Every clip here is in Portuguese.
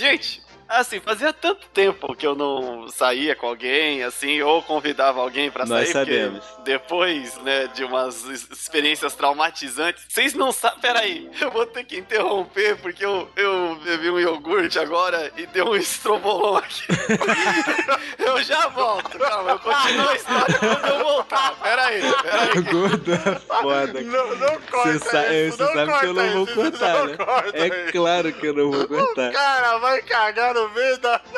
Gente, Assim, fazia tanto tempo que eu não saía com alguém, assim, ou convidava alguém para sair. Nós sabemos. Depois, né, de umas experiências traumatizantes. Vocês não sabem. Peraí, eu vou ter que interromper porque eu, eu bebi um iogurte agora e deu um estrobolão aqui. eu já volto, calma, eu continuo a história quando eu voltar. Peraí, peraí. Gordo é foda. Não, não corta Você sa isso, você não sabe que eu não corta vou isso, cortar, não né? corta É isso. claro que eu não vou O cortar. cara vai cagar no meio da.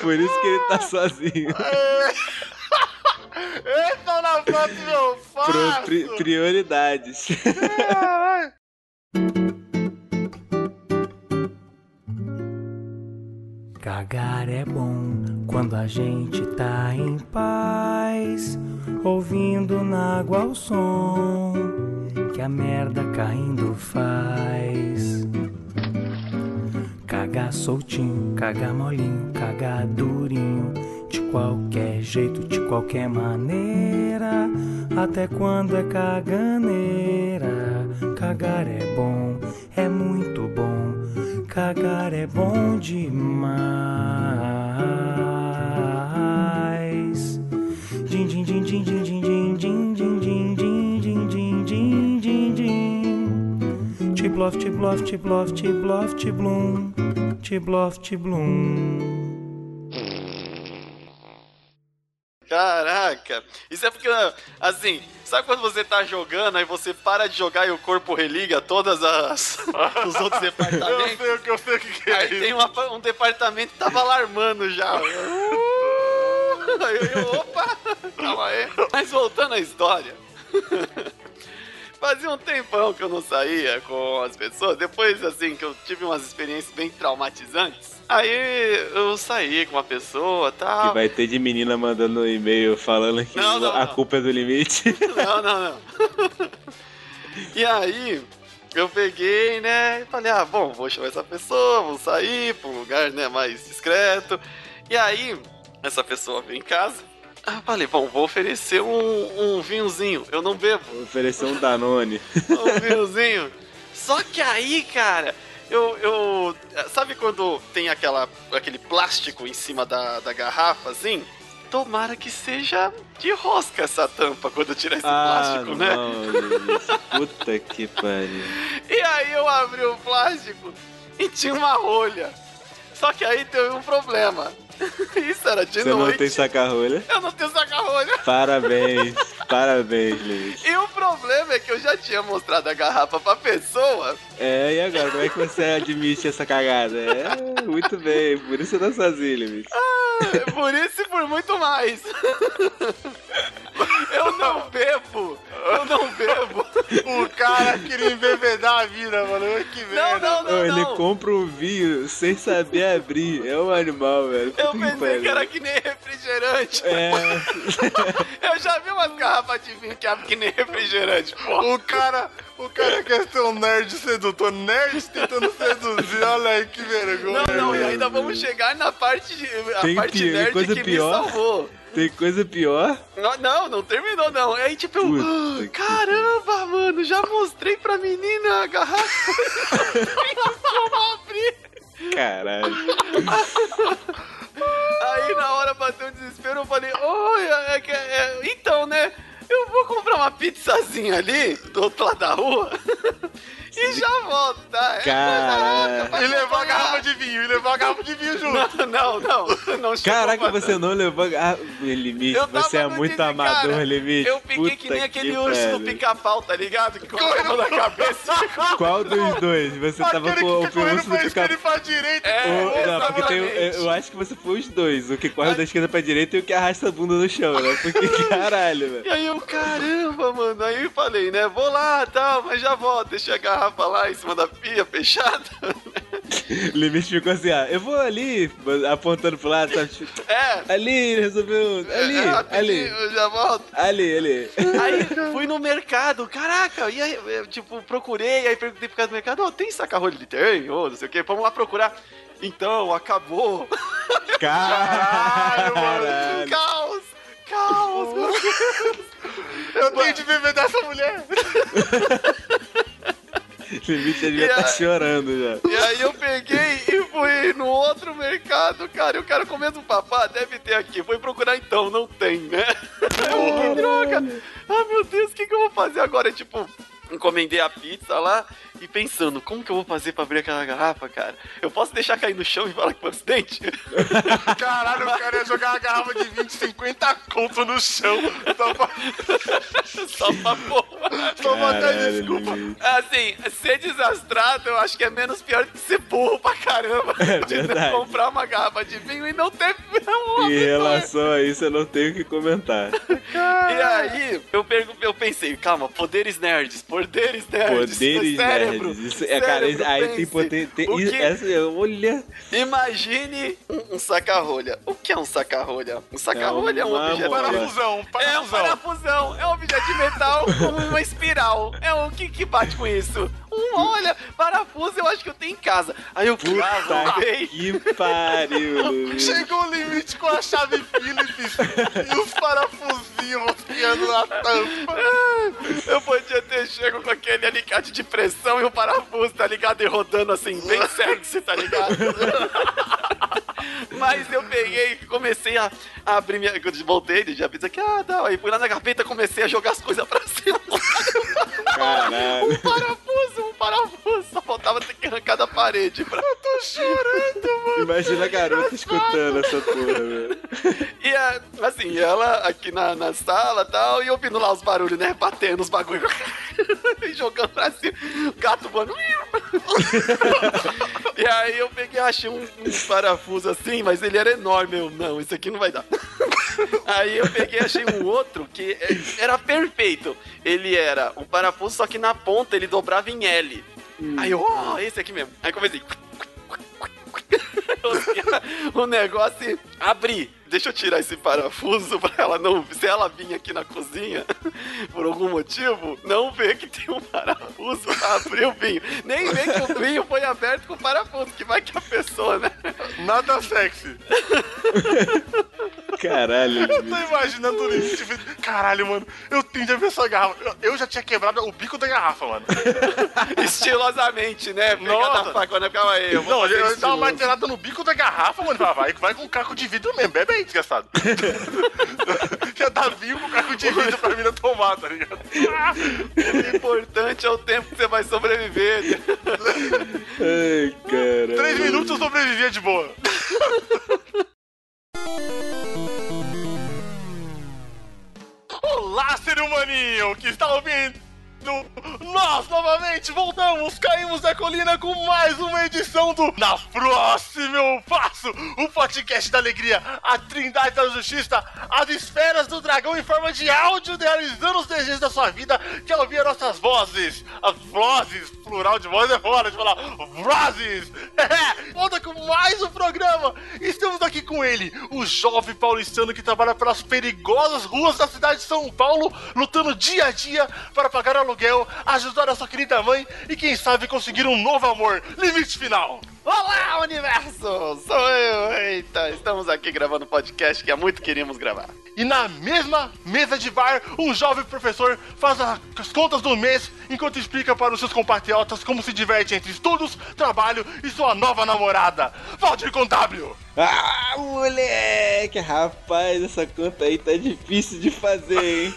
Por isso que ele tá sozinho. Entra na foto Pro, faço. pri- prioridades. Caralho. Cagar é bom quando a gente tá em paz, ouvindo na água o som que a merda caindo faz. Cagar soltinho, cagar molinho, cagar durinho, de qualquer jeito, de qualquer maneira. Até quando é caganeira? Cagar é bom, é muito bom, cagar é bom demais. Din, din, din, din, din, din, din, din. Tiblof, tiblof, tiblof, tiblof, tiblum Tiblof, tiblum Caraca, isso é porque, assim, sabe quando você tá jogando, aí você para de jogar e o corpo religa todas as os outros Eu departamentos? sei o que eu sei o que, que é Aí isso. tem uma- um departamento que tava alarmando já. Aí eu, opa, calma aí. Mas voltando à história. Fazia um tempão que eu não saía com as pessoas. Depois, assim, que eu tive umas experiências bem traumatizantes. Aí eu saí com uma pessoa e Que tal. vai ter de menina mandando um e-mail falando que Não, não, a não. culpa é do limite. Não, não, não. E aí, eu peguei, né? E falei, ah, bom, vou chamar essa pessoa, vou sair pra um lugar, né, mais discreto. E aí, essa pessoa veio em casa. Ah, falei, bom, vou oferecer um, um vinhozinho. Eu não bebo Oferecer um Danone. um vinhozinho. Só que aí, cara, eu, eu. Sabe quando tem aquela, aquele plástico em cima da, da garrafa, assim? Tomara que seja de rosca essa tampa quando eu tirar esse plástico, né? Ah, não. Puta que pariu. E aí eu abri o plástico e tinha uma rolha. Só que aí teve um problema. Isso era de Você noite. não tem saca-rolha? Eu não tenho saca-rolha. Parabéns, parabéns, Luiz. E o problema é que eu já tinha mostrado a garrafa pra pessoa. É, e agora, como é que você admite essa cagada? É, muito bem, por isso você tá sozinho, Luiz. Ah, Por isso e por muito mais. Eu não bebo. Eu não bebo. O cara queria embebedar a vida, mano. Que Não, merda. não, não, ele não. compra um vinho sem saber abrir. É um animal, velho. Eu Puta pensei que era que nem refrigerante. É, Eu já vi umas garrafas de vinho que abrem que nem refrigerante, pô. O cara, o cara quer ser um nerd sedutor. Nerd tentando seduzir. Olha aí que vergonha. Não, não, e ainda vamos chegar na parte, de, a Tem parte pi- nerd coisa que pior? me salvou. Tem coisa pior. Não, não, não terminou, não. Aí, tipo, eu. Puta "Ah, que- Caramba, mano, já mostrei pra menina a garrafa. Como abrir? Caralho. Aí na hora bateu um desespero, eu falei, oi, é, que- é, então, né? Eu vou comprar uma pizzazinha ali, do outro lado da rua, e já volto, tá? É, Caralho. vai E levou a garrafa de vinho. E levou a garrafa de vinho junto. Não, não, não. não chegou Caraca, pra- você não levou. Ah, limite, Eu tava você é muito amador, cara. limite. Eu fiquei que Puta nem aquele que urso do pica-pau, tá ligado? Que correu na cabeça. Qual dos dois? Você tava Aquele com que o urso do pra esquerda pica e pra direita. É, o- Não, porque tem, eu acho que você foi os dois. O que corre da esquerda pra direita e o que arrasta a bunda no chão, né? Porque caralho, velho. E aí eu, caramba, mano. Aí eu falei, né? Vou lá tal, mas já volto. Deixei a garrafa lá em cima da pia, fechada. Limite ficou assim, ah, eu vou ali, apontando pro lado, sabe? Tipo, É. Ali, ele resolveu. Ali, é, ali. Eu já volto. Ali, ali. Aí fui no mercado, caraca, e aí, tipo, procurei, aí perguntei pro cara do mercado, ô, tem saca-rolha de tem? Ô, não sei o que, vamos lá procurar. Então, acabou. Caralho, mano. Caos! Caos! meu Deus. Eu tenho de beber dessa mulher. Limite devia E estar a- chorando já. E aí eu peguei e fui no outro mercado, cara. E o cara comendo papá, deve ter aqui. Fui procurar então, não tem, né? que droga! Ah, meu Deus, o que, que eu vou fazer agora? Tipo, encomendei a pizza lá e pensando, como que eu vou fazer pra abrir aquela garrafa, cara? Eu posso deixar cair no chão e falar que foi um acidente? Caralho, o cara ia jogar uma garrafa de 20, 50 conto no chão. Só pra, Só pra porra. só pra dar Caralho, desculpa. Limite. Assim, ser desastrado eu acho que é menos pior que ser burro pra caramba. É de verdade. comprar uma garrafa de vinho e não ter um Em relação a isso, eu não tenho o que comentar. E aí, eu, pergu- eu pensei, calma, poderes nerds, poderes nerds. Poderes cérebro, Isso, é, cara, cérebro, aí pense. tem essa- olha. Imagine um, um saca-rolha. O que é um saca-rolha? Um saca-rolha é um uma objeto... mola. Parafusão, É um parafusão. parafusão, é um objeto de metal com uma espiral. É o que que bate com isso? Um, olha, parafuso eu acho que eu tenho em casa. Aí eu Puta cravei. que pariu. Chegou o limite com a chave Phillips e os parafusinhos rosqueando na tampa. Eu podia ter chego com aquele alicate de pressão e o parafuso, tá ligado? E rodando assim, bem sexy, tá ligado? Mas eu peguei e comecei a, a abrir minha. Eu voltei, já fiz aqui, ah, não. Aí fui lá na gaveta comecei a jogar as coisas pra cima. Caralho. Um parafuso, um parafuso. Só faltava ter que arrancar da parede. Pra... Eu tô chorando, mano. Imagina a garota escutando essa porra, velho. E a- assim, ela aqui na, na sala e tal, e ouvindo lá os barulhos, né? Batendo os bagulhos. e jogando pra cima. O gato voando. e aí eu peguei, achei um, um parafuso assim, mas ele era enorme. Eu, não, isso aqui não vai dar. aí eu peguei, achei um outro que é- era perfeito. Ele era um parafuso, só que na ponta ele dobrava em L. Aí eu, oh, esse aqui mesmo. Aí comecei. o negócio abri. Deixa eu tirar esse parafuso pra ela não. Se ela vir aqui na cozinha, por algum motivo, não ver que tem um parafuso pra abrir o vinho. Nem ver que o vinho foi aberto com parafuso, que vai que a pessoa, né? Nada sexy. Caralho. Eu tô imaginando o limite. Caralho, mano, eu tenho de ver essa garrafa. Eu, já tinha quebrado o bico da garrafa, mano. Estilosamente, né? Pegar Nossa. da faca, né? Calma aí, eu vou Não, dava estiloso. uma martelada no bico da garrafa, mano. Vai, vai, com o caco de vidro mesmo. Bebe aí, desgraçado. Já tá vinho com o caco de vidro pra mim não tomar, tá ligado? O importante é o tempo que você vai sobreviver. Ai, caralho. Três minutos eu sobrevivia de boa. Olá, ser humaninho que está ouvindo. Nós novamente voltamos, caímos da colina com mais uma edição do Na Próxima Eu Faço, o podcast da alegria, a trindade da justiça, as esferas do dragão em forma de áudio, realizando os desejos da sua vida, quer ouvir as nossas vozes, as vozes, plural de voz é fora de falar, vozes, volta com mais um programa, estamos aqui com ele, o jovem paulistano que trabalha pelas perigosas ruas da cidade de São Paulo, lutando dia a dia para pagar aluguel, ajudar a sua querida mãe e quem sabe conseguir um novo amor, limite final. Olá, universo! Sou eu! Eita, estamos aqui gravando um podcast que há muito queríamos gravar. E na mesma mesa de bar, um jovem professor faz as contas do mês enquanto explica para os seus compatriotas como se diverte entre estudos, trabalho e sua nova namorada, Valdir Contábil. Ah, moleque! Rapaz, essa conta aí tá difícil de fazer, hein?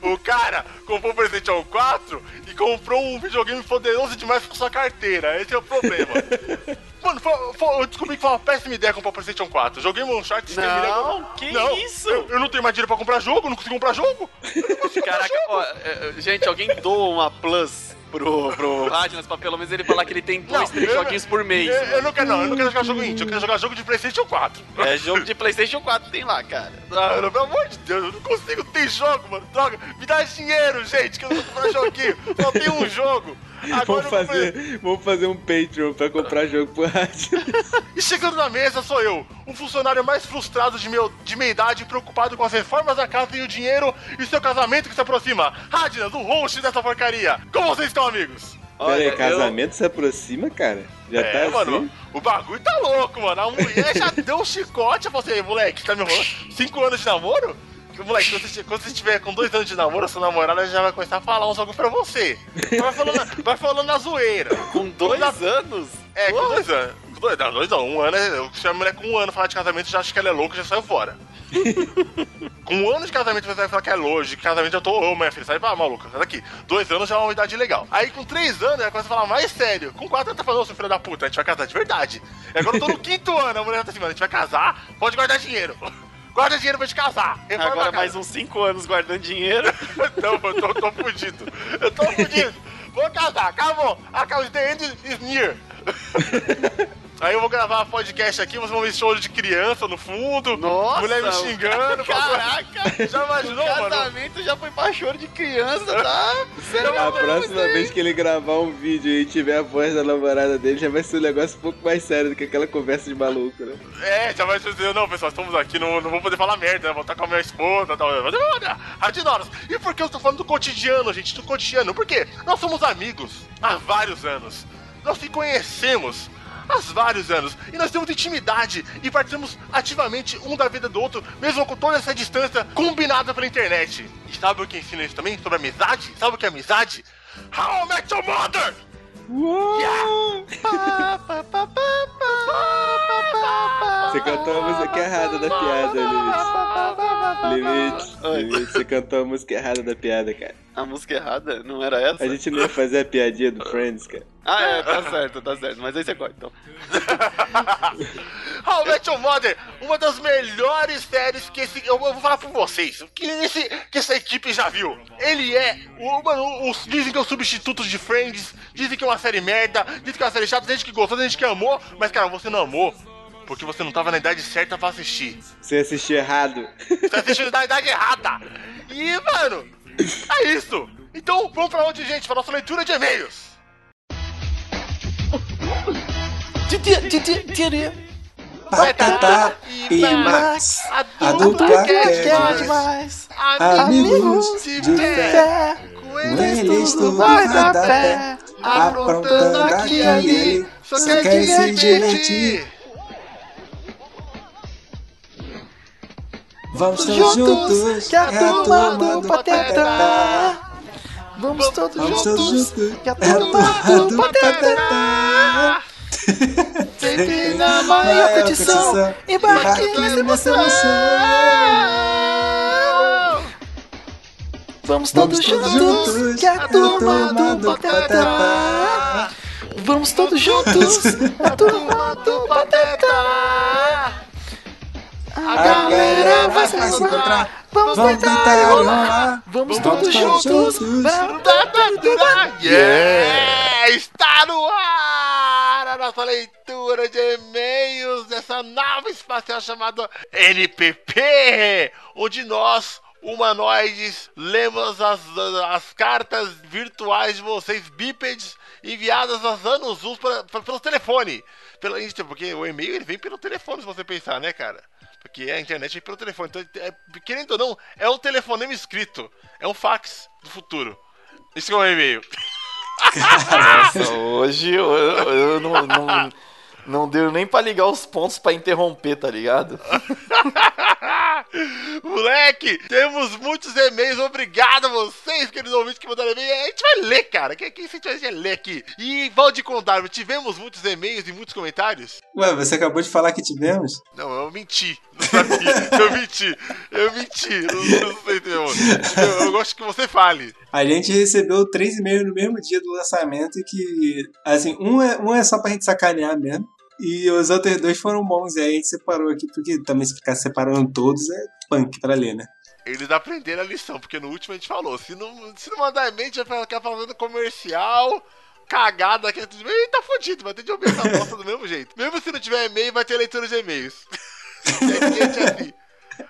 O cara comprou o PlayStation 4 e comprou um videogame poderoso demais com sua carteira. Esse é o problema. Mano, foi- foi- eu descobri que foi uma péssima ideia comprar o PlayStation 4. Joguei um short Não, que isso? Eu, eu não tenho mais dinheiro pra comprar jogo, não consigo comprar jogo. Caraca, ó, é, é, gente, alguém doa uma Plus pro, pro Radnas pra pelo menos ele falar que ele tem dois, três eu- joguinhos por mês. Eu, eu não quero, não. Eu não quero jogar jogo indie. Eu quero jogar jogo de PlayStation 4. É jogo de PlayStation 4 tem lá, cara. Ah, não, pelo amor de Deus, eu não consigo ter jogo, mano. Droga, me dá dinheiro, gente, que eu não vou comprar joguinho. Só tem um jogo. Agora eu comprei- fazer, vamos fazer um Patreon pra comprar jogo pro rádio. E chegando na mesa sou eu, um funcionário mais frustrado de, meu, de meia idade, preocupado com as reformas da casa e o dinheiro e seu casamento que se aproxima. Radnas, o host dessa porcaria. Como vocês estão, amigos? Pera aí, eu- casamento se aproxima, cara? Já é, tá mano, assim? o bagulho tá louco, mano. A mulher já deu um chicote. Eu falei, moleque, tá me enrolando? Cinco anos de namoro? Moleque, quando você, quando você tiver com dois anos de namoro, sua namorada já vai começar a falar uns bagulho pra você. Vai falando, vai falando na zoeira. Com dois Quando anos? É, com dois anos. Com dois, não, dois não, um ano. é- Eu chamo a mulher com um ano falar de casamento, já acho que ela é louca já saiu fora. com um ano de casamento você vai falar que é longe, de casamento eu tô, ô minha filha, sai pra maluca, sai daqui. Dois anos já é uma idade legal. Aí com três anos ela começa a falar mais sério. Com quatro ela tá falando, ô seu filho da puta, a gente vai casar de verdade. E agora eu tô no quinto ano, a mulher tá assim, mano, a gente vai casar, pode guardar dinheiro. Guarda dinheiro pra gente casar. Reforma Agora mais uns cinco anos guardando dinheiro. Não, eu tô, tô fudido. Eu tô fudido. Vou casar, acabou. Acabou, the end is near. Aí eu vou gravar podcast aqui, vocês vão ver show de criança no fundo. Nossa! Mulher me xingando. Caraca! Já imaginou, o mano? casamento já foi pra choro de criança, tá? Sério, A próxima vez que ele gravar um vídeo e tiver a voz da namorada dele, já vai ser um negócio um pouco mais sério do que aquela conversa de maluco, né? É, já vai dizer, não, pessoal, estamos aqui, não, não vou poder falar merda, né? Vou estar com a minha esposa e tal. Radinoras. E por que eu tô falando do cotidiano, gente? Do cotidiano? Por quê? Nós somos amigos há vários anos. Nós se conhecemos há vários anos. E nós temos intimidade e participamos ativamente um da vida do outro, mesmo com toda essa distância combinada pela internet. E sabe o que ensina isso também? Sobre amizade? Sabe o que é amizade? How I Met Your Mother! Você cantou a música errada da piada, Limite. Limite, limite. Você cantou a música errada da piada, cara. A música errada? Não era essa? A gente não ia fazer a piadinha do Friends, cara. Ah, é, tá certo, tá certo. Mas aí você corta, então. How I Met Your Mother, uma das melhores séries que esse. Eu, eu vou falar pra vocês, que, esse, que essa equipe já viu. Ele é. O, mano, os, dizem que é o substituto de Friends, dizem que é uma série merda, dizem que é uma série chata, tem gente que gostou, tem gente que amou, mas cara, você não amou. Porque você não tava na idade certa pra assistir. Você assistiu errado. Você assistiu na idade errada. E, mano, é isso. Então, vamos pra onde, gente? Pra nossa leitura de e-mails. Batata e Max, a dupla que é demais. Amigos de fé, com eles tudo vai dar pé. Aprontando aqui e ali, só quer se divertir. Vamos todos juntos, que a turma do Pateta. Vamos todos Vamos todos juntos, juntos, que a turma do Pateta. Sempre na maior condição, embarque nessa emoção. Vamos todos juntos, que a turma do Pateta. Vamos todos juntos, a turma do Pateta. A galera vai se encontrar. Vamos Vamos tentar enrolar. Vamos Vamos todos juntos. Yeah! Está no ar a nossa leitura de e-mails dessa nave espacial chamada NPP, onde nós, humanoides, lemos as, as cartas virtuais de vocês, bípedes, enviadas há anos luz pelo telefone. Pela, porque o e-mail ele vem pelo telefone, se você pensar, né, cara? Porque a internet vem pelo telefone. Então, é, querendo ou não, é um telefonema escrito. É um fax do futuro. Isso que é um e-mail. Nossa, hoje eu, eu- não, não, não deu nem pra ligar os pontos pra interromper, tá ligado? Moleque, temos muitos e-mails. Obrigado a vocês, queridos ouvintes, que mandaram e-mail. A gente vai ler, cara. Quem, quem se tiver ler aqui? E Valdir Condarvo, tivemos muitos e-mails e muitos comentários? Ué, você acabou de falar que tivemos? Não, eu menti. Eu menti. Eu menti. Não, não sei. Eu, eu gosto que você fale. A gente recebeu três e-mails no mesmo dia do lançamento que, assim, um é, um é só pra gente sacanear mesmo. E os outros dois foram bons, e aí a gente separou aqui, porque também se ficar separando todos é punk pra ler, né? Eles aprenderam a lição, porque no último a gente falou: se não, se não mandar e-mail, a gente vai ficar falando comercial, cagada aqui. Ele tá fudido, vai ter de ouvir essa bosta do mesmo jeito. Mesmo se não tiver e-mail, vai ter leitura de e-mails.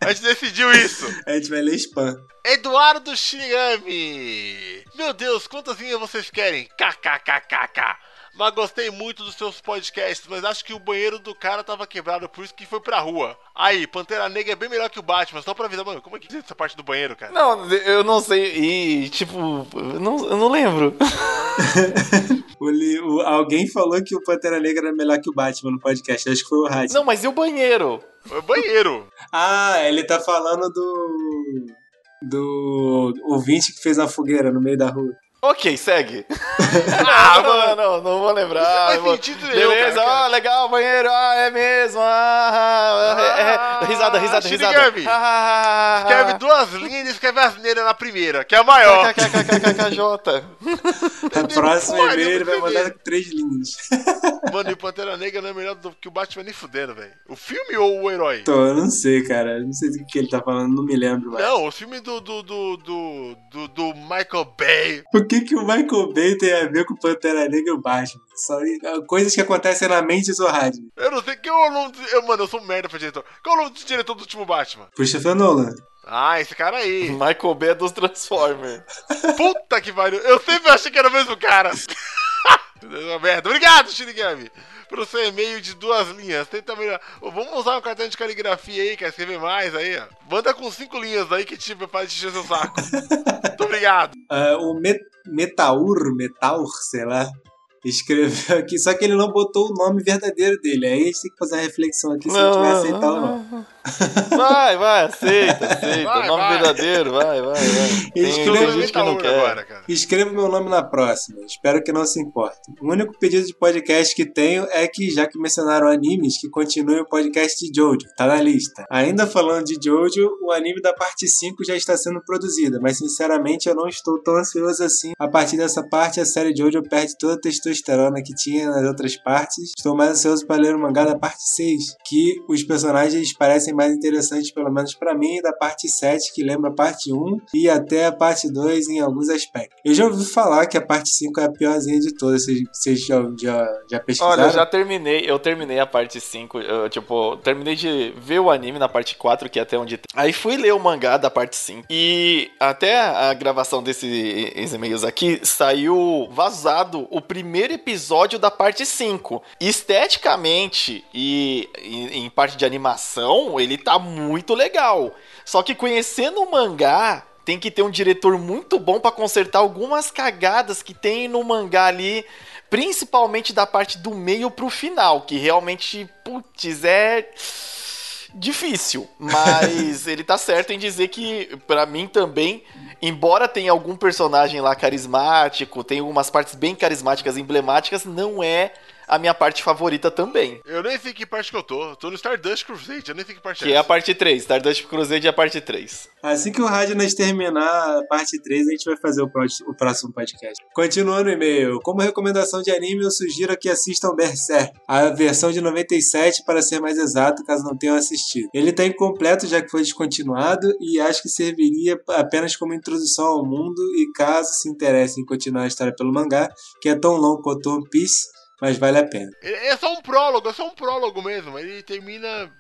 A gente decidiu isso. A gente vai ler spam. Eduardo Shinigami. Meu Deus, quantas linhas vocês querem? KKKKK. Mas gostei muito dos seus podcasts, mas acho que o banheiro do cara tava quebrado, por isso que foi pra rua. Aí, Pantera Negra é bem melhor que o Batman, só pra avisar, mano, como é que é essa parte do banheiro, cara? Não, eu não sei. E, tipo, eu não, eu não lembro. O o- alguém falou que o Pantera Negra era melhor que o Batman no podcast, acho que foi o Rádio. Não, mas e o banheiro? É banheiro. Ah, ele tá falando do. do ouvinte que fez a fogueira no meio da rua. Ok, segue. ah, mano, não, não vou lembrar. Não faz vou- sentido nenhum, Beleza, cara. ah, legal, banheiro, ah, é mesmo. Ah, é, é, risada, risada, risada. Shinigami. Ah, Escreve duas linhas e escreve asneira na primeira, que é a maior. KKKKKJ. A próxima e-mail ele vai mandar três linhas. Mano, e Pantera Negra não é melhor do que o Batman nem fudendo, velho. O filme ou o herói? Então, eu não sei, cara. Eu não sei do que ele tá falando, não me lembro mais. Não, o filme do, do, do, do, do, do Michael Bay. O que, que o Michael Bay tem a ver com Pantera Negra e o Batman? Só coisas que acontecem na mente do Radney. Eu não sei quem é o nome. do- Eu, mano, eu sou um merda pra diretor. Qual é o nome do diretor do último Batman? Christopher Nolan. Ah, esse cara aí. Michael Bay é dos Transformers. Puta que pariu. Eu sempre achei que era o mesmo cara. Merda. Obrigado, Shinigami. Pelo seu e-mail de duas linhas. Tenta melhorar. Ô, Vamos usar um cartão de caligrafia aí, quer escrever mais aí, ó. Manda com cinco linhas aí que tipo faz encher seu saco. Muito obrigado. Ah, o Met Metaur, Metaur, sei lá, escreveu aqui, só que ele não botou o nome verdadeiro dele. Aí a gente tem que fazer uma reflexão aqui se a gente vai aceitar ou não. Vai, vai, aceita, aceita. Vai, Nome vai. verdadeiro, vai, vai, vai. Tem, Escreva tem gente que não quer. agora, cara. Escreva meu nome na próxima. Espero que não se importe. O único pedido de podcast que tenho é que, já que mencionaram animes, que continue o podcast de Jojo. Tá na lista. Ainda falando de Jojo, o anime da parte 5 já está sendo produzida, mas sinceramente eu não estou tão ansioso assim. A partir dessa parte, a série Jojo perde toda a testosterona que tinha nas outras partes. Estou mais ansioso para ler o mangá da parte 6, que os personagens parecem mais interessantes, pelo menos para mim, e da parte 7, que lembra a parte 1 e até a parte 2 em alguns aspectos. Eu já ouvi falar que a parte 5 é a piorzinha de todas. Vocês, já, já, já pesquisaram? Olha, eu já terminei, eu terminei a parte 5, eu, tipo, terminei de ver o anime na parte 4, que é até onde... Aí fui ler o mangá da parte 5, e até a gravação desses e-mails aqui, saiu vazado o primeiro episódio da parte 5. Esteticamente e em, em parte de animação, ele tá muito legal. Só que conhecendo o mangá, tem que ter um diretor muito bom pra consertar algumas cagadas que tem no mangá ali, principalmente da parte do meio pro final, que realmente, putz, é difícil, mas ele tá certo em dizer que pra mim também, embora tenha algum personagem lá carismático, tem algumas partes bem carismáticas, emblemáticas, não é a minha parte favorita também. Eu nem sei que parte que eu tô. Eu tô no Stardust Crusade, eu nem sei que parte Que é a parte 3, Stardust Crusade é a parte 3. Assim que o Radnas terminar a parte 3, a gente vai fazer o, o próximo podcast. Continuando o e-mail. Como recomendação de anime, eu sugiro que assistam Berserk, a versão de 97, para ser mais exato, caso não tenham assistido. Ele está incompleto, já que foi descontinuado, e acho que serviria apenas como introdução ao mundo, e caso se interessem em continuar a história pelo mangá, que é tão longo quanto One Piece, mas vale a pena. É é só um prólogo, é só um prólogo mesmo. Ele termina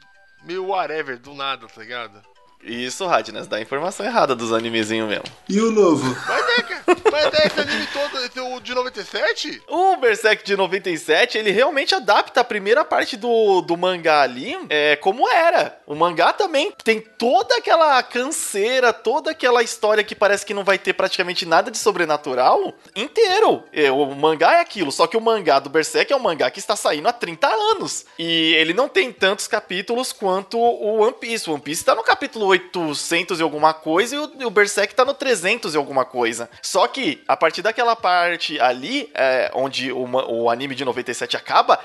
meio whatever, do nada, tá ligado? Isso, Radnas, dá a informação errada dos animezinhos mesmo. E o novo? Mas é, cara, mas é esse anime todo, esse, o de 97? O Berserk de 97, ele realmente adapta a primeira parte do, do mangá ali é, como era. O mangá também tem toda aquela canseira, toda aquela história que parece que não vai ter praticamente nada de sobrenatural inteiro. É, o mangá é aquilo, só que o mangá do Berserk é um mangá que está saindo há 30 anos. E ele não tem tantos capítulos quanto o One Piece. O One Piece tá no capítulo 800 e alguma coisa e o, e o Berserk tá no 300 e alguma coisa. Só que, a partir daquela parte ali, é, onde o, anime de 97 acaba,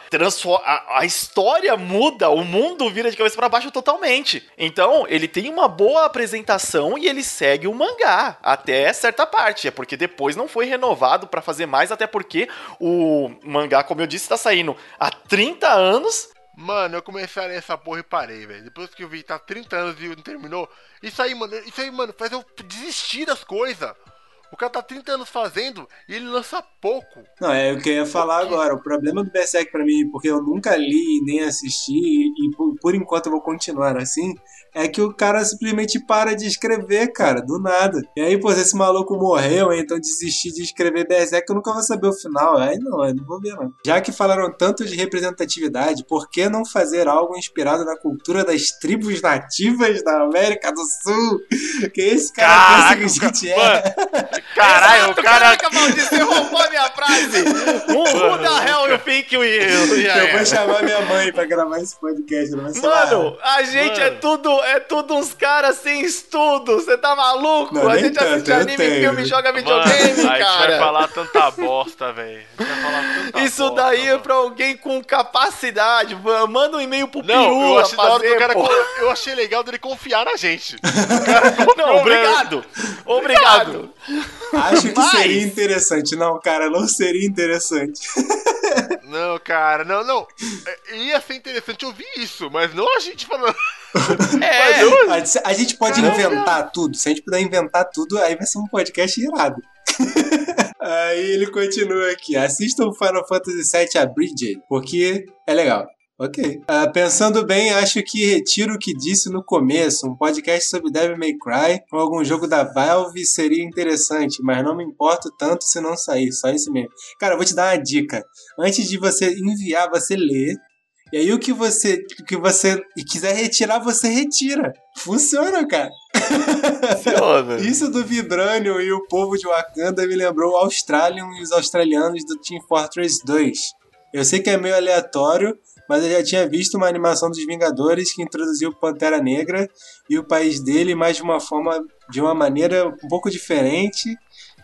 a, a história muda, o mundo vira de cabeça pra baixo totalmente. Então, ele tem uma boa apresentação e ele segue o mangá até certa parte. É porque depois não foi renovado pra fazer mais, até porque o mangá, como eu disse, tá saindo há 30 anos Mano, eu comecei a ler essa porra e parei, velho. Depois que eu vi tá 30 anos e não terminou. Isso aí, mano, isso aí, mano, faz eu desistir das coisas. O cara tá 30 anos fazendo e ele lança pouco. Não, é o que eu ia falar agora. O problema do Berserk pra mim, porque eu nunca li nem assisti, e por, por enquanto eu vou continuar assim, é que o cara simplesmente para de escrever, cara, do nada. E aí, pô, se esse maluco morreu, então desistir de escrever Berserk, eu nunca vou saber o final. Aí não, eu não vou ver, não. Já que falaram tanto de representatividade, por que não fazer algo inspirado na cultura das tribos nativas da América do Sul? Que esse cara pensa que a gente é. Caralho, o cara. Caraca, maldito, você roubou a minha frase. Who, the hell you think you is? Eu vou chamar minha mãe pra gravar esse podcast. Mano, a gente é Mano. tudo, é tudo uns caras sem estudo. Você tá maluco? Não, a gente tanto, assiste eu anime, tenho. filme, joga Mano, videogame, a gente vai cara. falar tanta bosta, velho. A gente vai falar tanta Isso bosta, daí é mano. pra alguém com capacidade. Manda um e-mail pro Não, eu Pirula achei hora do fazer, cara. Eu achei legal dele confiar na gente. Não, obrigado. Obrigado. Acho que Mas- seria interessante. Não, cara, não seria interessante. Não, cara, não, não. É, Ia ser interessante ouvir isso, mas não a gente falando. É, A gente- A gente pode inventar tudo. Se a gente puder inventar tudo, aí vai ser um podcast irado. aí ele continua aqui. Assistam Final Fantasy VII Abridged, porque é legal. Ok. Ah, pensando bem, acho que retiro o que disse no começo. Um podcast sobre Devil May Cry ou algum jogo da Valve seria interessante, mas não me importo tanto se não sair. Só isso mesmo. Cara, eu vou te dar uma dica. Antes de você enviar, você lê. E aí o que você, o que você quiser retirar, você retira. Funciona, cara. funciona. Isso do Vibranium e o povo de Wakanda me lembrou o Australian e os australianos do Team Fortress 2. Eu sei que é meio aleatório, mas eu já tinha visto uma animação dos Vingadores que introduziu Pantera Negra e o país dele, mas de uma forma, de uma maneira um pouco diferente.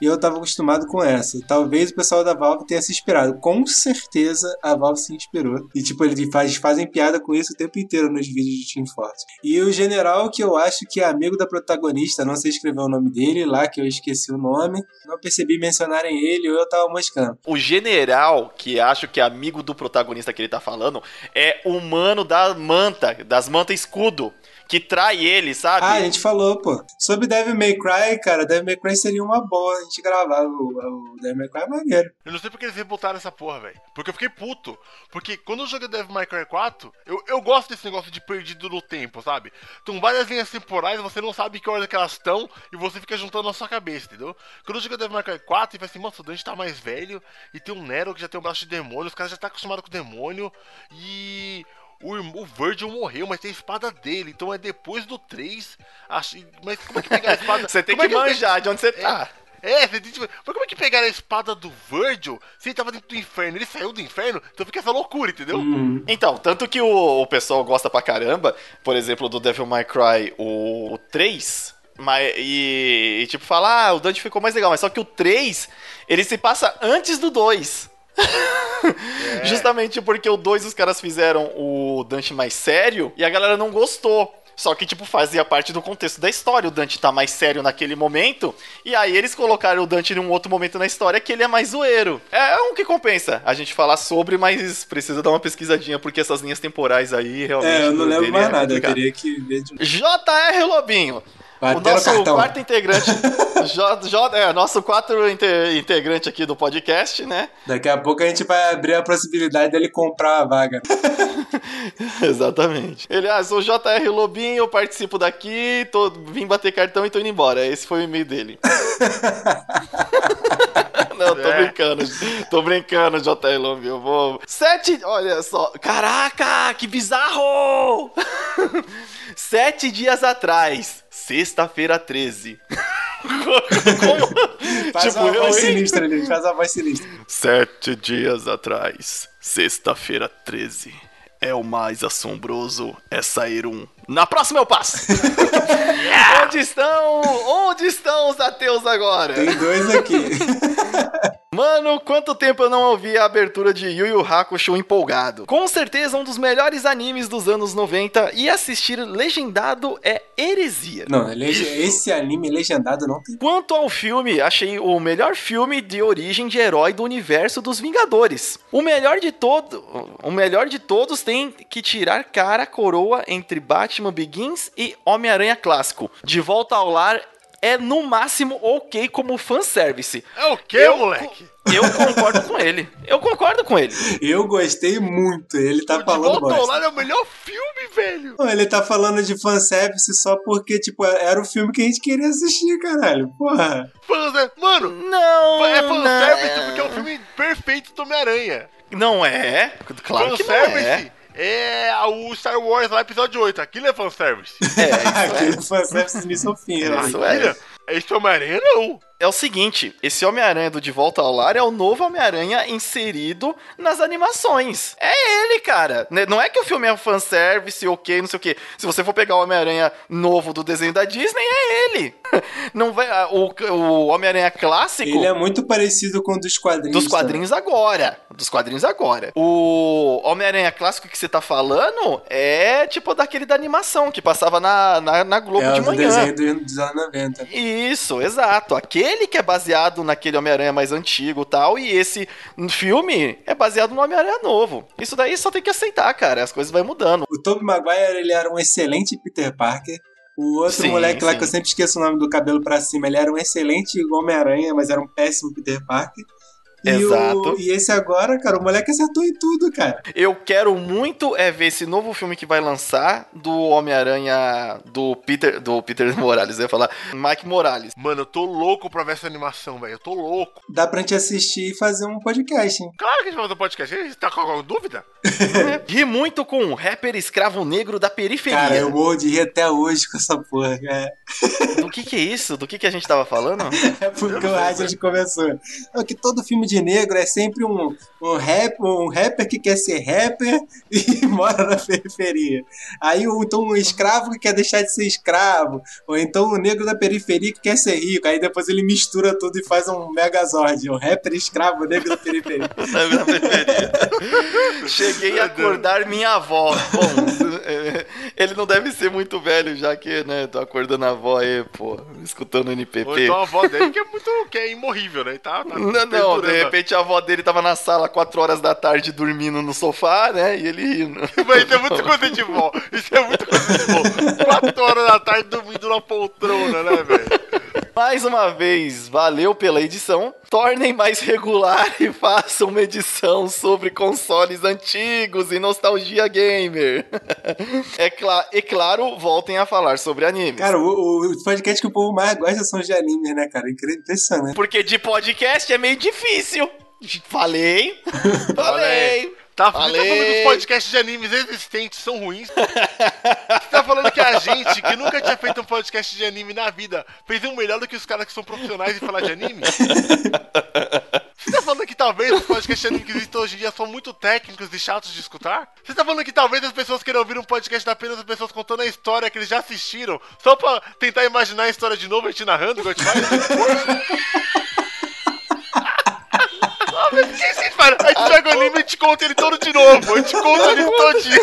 E eu estava acostumado com essa. Talvez o pessoal da Valve tenha se inspirado. Com certeza a Valve se inspirou. E tipo, eles faz, fazem piada com isso o tempo inteiro nos vídeos de Team Fortress. E o general, que eu acho que é amigo da protagonista, não sei escrever o nome dele lá, que eu esqueci o nome. Não percebi mencionarem ele ou eu tava moscando. O general, que acho que é amigo do protagonista que ele tá falando, é o mano da manta, das manta escudo, que trai ele, sabe? Ah, a gente falou, pô. Sobre Devil May Cry, cara, Devil May Cry seria uma boa a gente gravar. O, o Devil May Cry é maneiro. Eu não sei porque eles rebotaram essa porra, velho. Porque eu fiquei puto. Porque quando eu joguei Devil May Cry 4, eu, eu gosto desse negócio de perdido no tempo, sabe? Então várias linhas temporais, você não sabe que ordem que elas estão e você fica juntando na sua cabeça, entendeu? Quando eu joguei Devil May Cry 4, e falei assim, mano, o Dante tá mais velho e tem um Nero que já tem um braço de demônio, os caras já tá acostumado com o demônio e... O, irmão- o Virgil morreu, mas tem a espada dele, então é depois do 3. Acho, mas como é que pegar a espada? Você tem como que é manjar de onde você tá. é, você tem, tipo, mas como é que pegaram a espada do Virgil se ele tava dentro do inferno? Ele saiu do inferno, então fica essa loucura, entendeu? Hum. Então, tanto que o, o pessoal gosta pra caramba, por exemplo, do Devil May Cry, o, o 3, mas, e, e, tipo, fala, ah, o Dante ficou mais legal, mas só que o 3, ele se passa antes do 2. Justamente porque o 2 os caras fizeram o Dante mais sério e a galera não gostou. Só que, tipo, fazia parte do contexto da história. O Dante tá mais sério naquele momento. E aí eles colocaram o Dante em um outro momento na história que ele é mais zoeiro. É um que compensa a gente falar sobre, mas precisa dar uma pesquisadinha, porque essas linhas temporais aí realmente. É, eu não lembro mais é nada, eu complicado. teria que ver de J.R. Lobinho. O no nosso cartão. quarto integrante. J, J, é, nosso quatro inte- integrante aqui do podcast, né? Daqui a pouco a gente vai abrir a possibilidade dele comprar a vaga. Exatamente. Ele, ah, sou JR Lobinho, eu participo daqui, tô, vim bater cartão e tô indo embora. Esse foi o e-mail dele. Não, tô É. brincando. Tô brincando, JR Lobinho. Eu vou. Sete. Olha só. Caraca, que bizarro! Sete dias atrás, sexta-feira 13. Como? Faz Tipo, eu, voz hein? sinistra ali, faz uma voz sinistra. Sete dias atrás, sexta-feira 13. É o mais assombroso é sair um. Na próxima eu passo! Onde estão? Onde estão os ateus agora? Tem dois aqui. Mano, quanto tempo eu não ouvi a abertura de Yu Yu Hakusho empolgado. Com certeza um dos melhores animes dos anos 90 e assistir legendado é heresia. Não, lege- esse anime legendado não tem. Quanto ao filme, achei o melhor filme de origem de herói do universo dos Vingadores. O melhor de todo, o melhor de todos tem que tirar cara a coroa entre Batman Begins e Homem-Aranha clássico. De volta ao lar é no máximo ok como fanservice. É o quê, Eu- moleque? Eu concordo com ele. Eu concordo com ele. Eu gostei muito. Ele tá o falando. Lar é o melhor filme, velho. Não, Ele tá falando de fanservice só porque, tipo, era o filme que a gente queria assistir, caralho. Porra. Fanservice. Mano, Não, é fanservice não, porque é um filme perfeito do Homem-Aranha. Não é. Claro que não é. É o Star Wars lá, episódio 8. Aquilo é fanservice. É, Aquele fanservice início ao fim, né? Isso é. Esse Homem-Aranha não é o seguinte: esse Homem-Aranha do De Volta ao Lar é o novo Homem-Aranha inserido nas animações. É ele, cara. Né, não é que o filme é um fanservice, ok, não sei o quê. Se você for pegar o Homem-Aranha novo do desenho da Disney, é ele. Não vai, o, o Homem-Aranha clássico. Ele é muito parecido com o dos quadrinhos. Dos quadrinhos também. agora. Dos quadrinhos agora. O Homem-Aranha clássico que você tá falando é tipo daquele da animação que passava na, na, na Globo é, de manhã. É, o desenho dos anos 90. Isso, exato. Aquele ele que é baseado naquele Homem-Aranha mais antigo tal, e esse filme é baseado no Homem-Aranha novo. Isso daí só tem que aceitar, cara, as coisas vão mudando. O Tobey Maguire, ele era um excelente Peter Parker, o outro sim, moleque lá, sim. que eu sempre esqueço o nome do cabelo pra cima, ele era um excelente Homem-Aranha, mas era um péssimo Peter Parker. E Exato. O, e esse agora, cara, o moleque acertou em tudo, cara. Eu quero muito é ver esse novo filme que vai lançar do Homem-Aranha do Peter do Peter Morales, eu ia falar Mike Morales. Mano, eu tô louco pra ver essa animação, velho. Eu tô louco. Dá pra gente assistir e fazer um podcast, hein? Claro que a gente vai fazer um podcast. A gente tá com alguma dúvida? Ri muito com um rapper escravo negro da periferia. Cara, eu morro de rir até hoje com essa porra, cara. Do que que é isso? Do que que a gente tava falando? é porque o Rádio começou. É que todo filme de negro é sempre um, um, rap, um rapper que quer ser rapper e mora na periferia. Aí, ou então um escravo que quer deixar de ser escravo. Ou então um negro da periferia que quer ser rico. Aí depois ele mistura tudo e faz um megazord. Um rapper escravo, negro da periferia. Cheguei a acordar minha avó. Bom, ele não deve ser muito velho, já que, né, tô acordando a avó aí, pô, escutando NPP. Ou então a avó dele que é muito, que é imorrível, né? Tá, tá não, não, de repente a avó dele tava na sala 4 horas da tarde dormindo no sofá, né, e ele rindo. Mas isso é muito coisa de vó, isso é muito coisa de vó. 4 horas da tarde dormindo na poltrona, né, velho? Mais uma vez, valeu pela edição. Tornem mais regular e façam uma edição sobre consoles antigos e nostalgia gamer. é, cl e claro, voltem a falar sobre animes. Cara, o, o podcast que o povo mais gosta são de animes, né, cara? Impressionante. Porque de podcast é meio difícil. Falei. Falei. Tá, tá falando que os podcasts de animes existentes são ruins. Você tá falando que a gente, que nunca tinha feito um podcast de anime na vida, fez um melhor do que os caras que são profissionais em falar de anime? Você tá falando que talvez os podcasts de anime que existem hoje em dia são muito técnicos e chatos de escutar? Você tá falando que talvez as pessoas queiram ouvir um podcast da apenas as pessoas contando a história que eles já assistiram, só pra tentar imaginar a história de novo e te narrando, igual te faz? O que fazem? A gente pega o anime e te conta ele todo de novo. A gente conta ele todinho.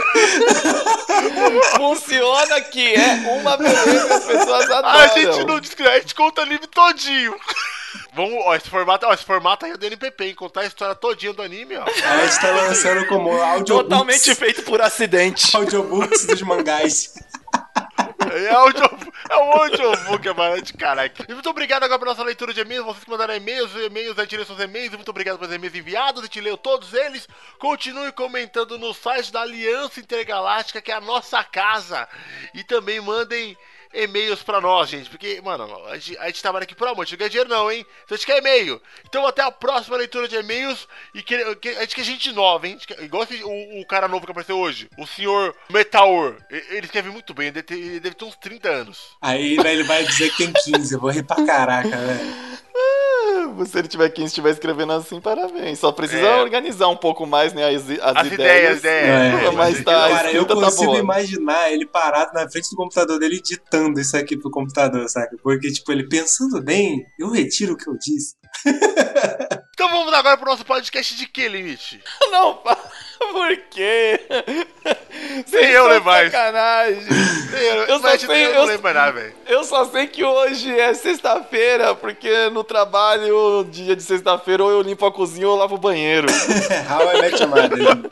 Funciona que é uma beleza que as pessoas adoram. A gente não descreve, a gente conta o anime todinho. Vamos, ó, esse formato, ó, esse formato aí é do NPP, hein? Contar a história todinha do anime, ó. A gente tá lançando como audiobooks. Totalmente feito por acidente. Audiobooks dos mangás. É, audio, é o audiobook, mano, de caralho. E muito obrigado agora pela nossa leitura de e-mails. Vocês que mandaram e-mails, e-mails, tirei seus e-mails. Muito obrigado pelos e-mails enviados. A gente leu todos eles. Continue comentando no site da Aliança Intergaláctica, que é a nossa casa. E também mandem e-mails pra nós, gente. Porque, mano, a gente, a gente trabalha aqui por amor, a gente não ganha dinheiro não, hein? Então a gente quer e-mail. Então até a próxima leitura de e-mails. E que, que, a gente quer gente nova, hein? Quer, igual esse, o, o, cara novo que apareceu hoje, o senhor Metaor. Ele escreve muito bem, ele deve, ter, ele deve ter uns 30 anos. Aí ele vai dizer que tem 15, eu vou rir pra caraca, velho. Se ele tiver 15 estiver escrevendo assim, parabéns. Só precisa é. organizar um pouco mais, né, as, as, as ideias. ideias é. Mas tá, Cara, eu tá consigo tá imaginar ele parado na frente do computador dele ditando isso aqui pro computador, sabe? Porque, tipo, ele pensando bem, eu retiro o que eu disse. então vamos agora pro nosso podcast de que, Limite? Não, por quê? Sem eu levar sacanagem. Eu, eu, só sei, eu, eu, lembro nada, velho. Eu só sei que hoje é sexta-feira, porque no trabalho, dia de sexta-feira, ou eu limpo a cozinha ou eu lavo o banheiro. How I Met Your Mother.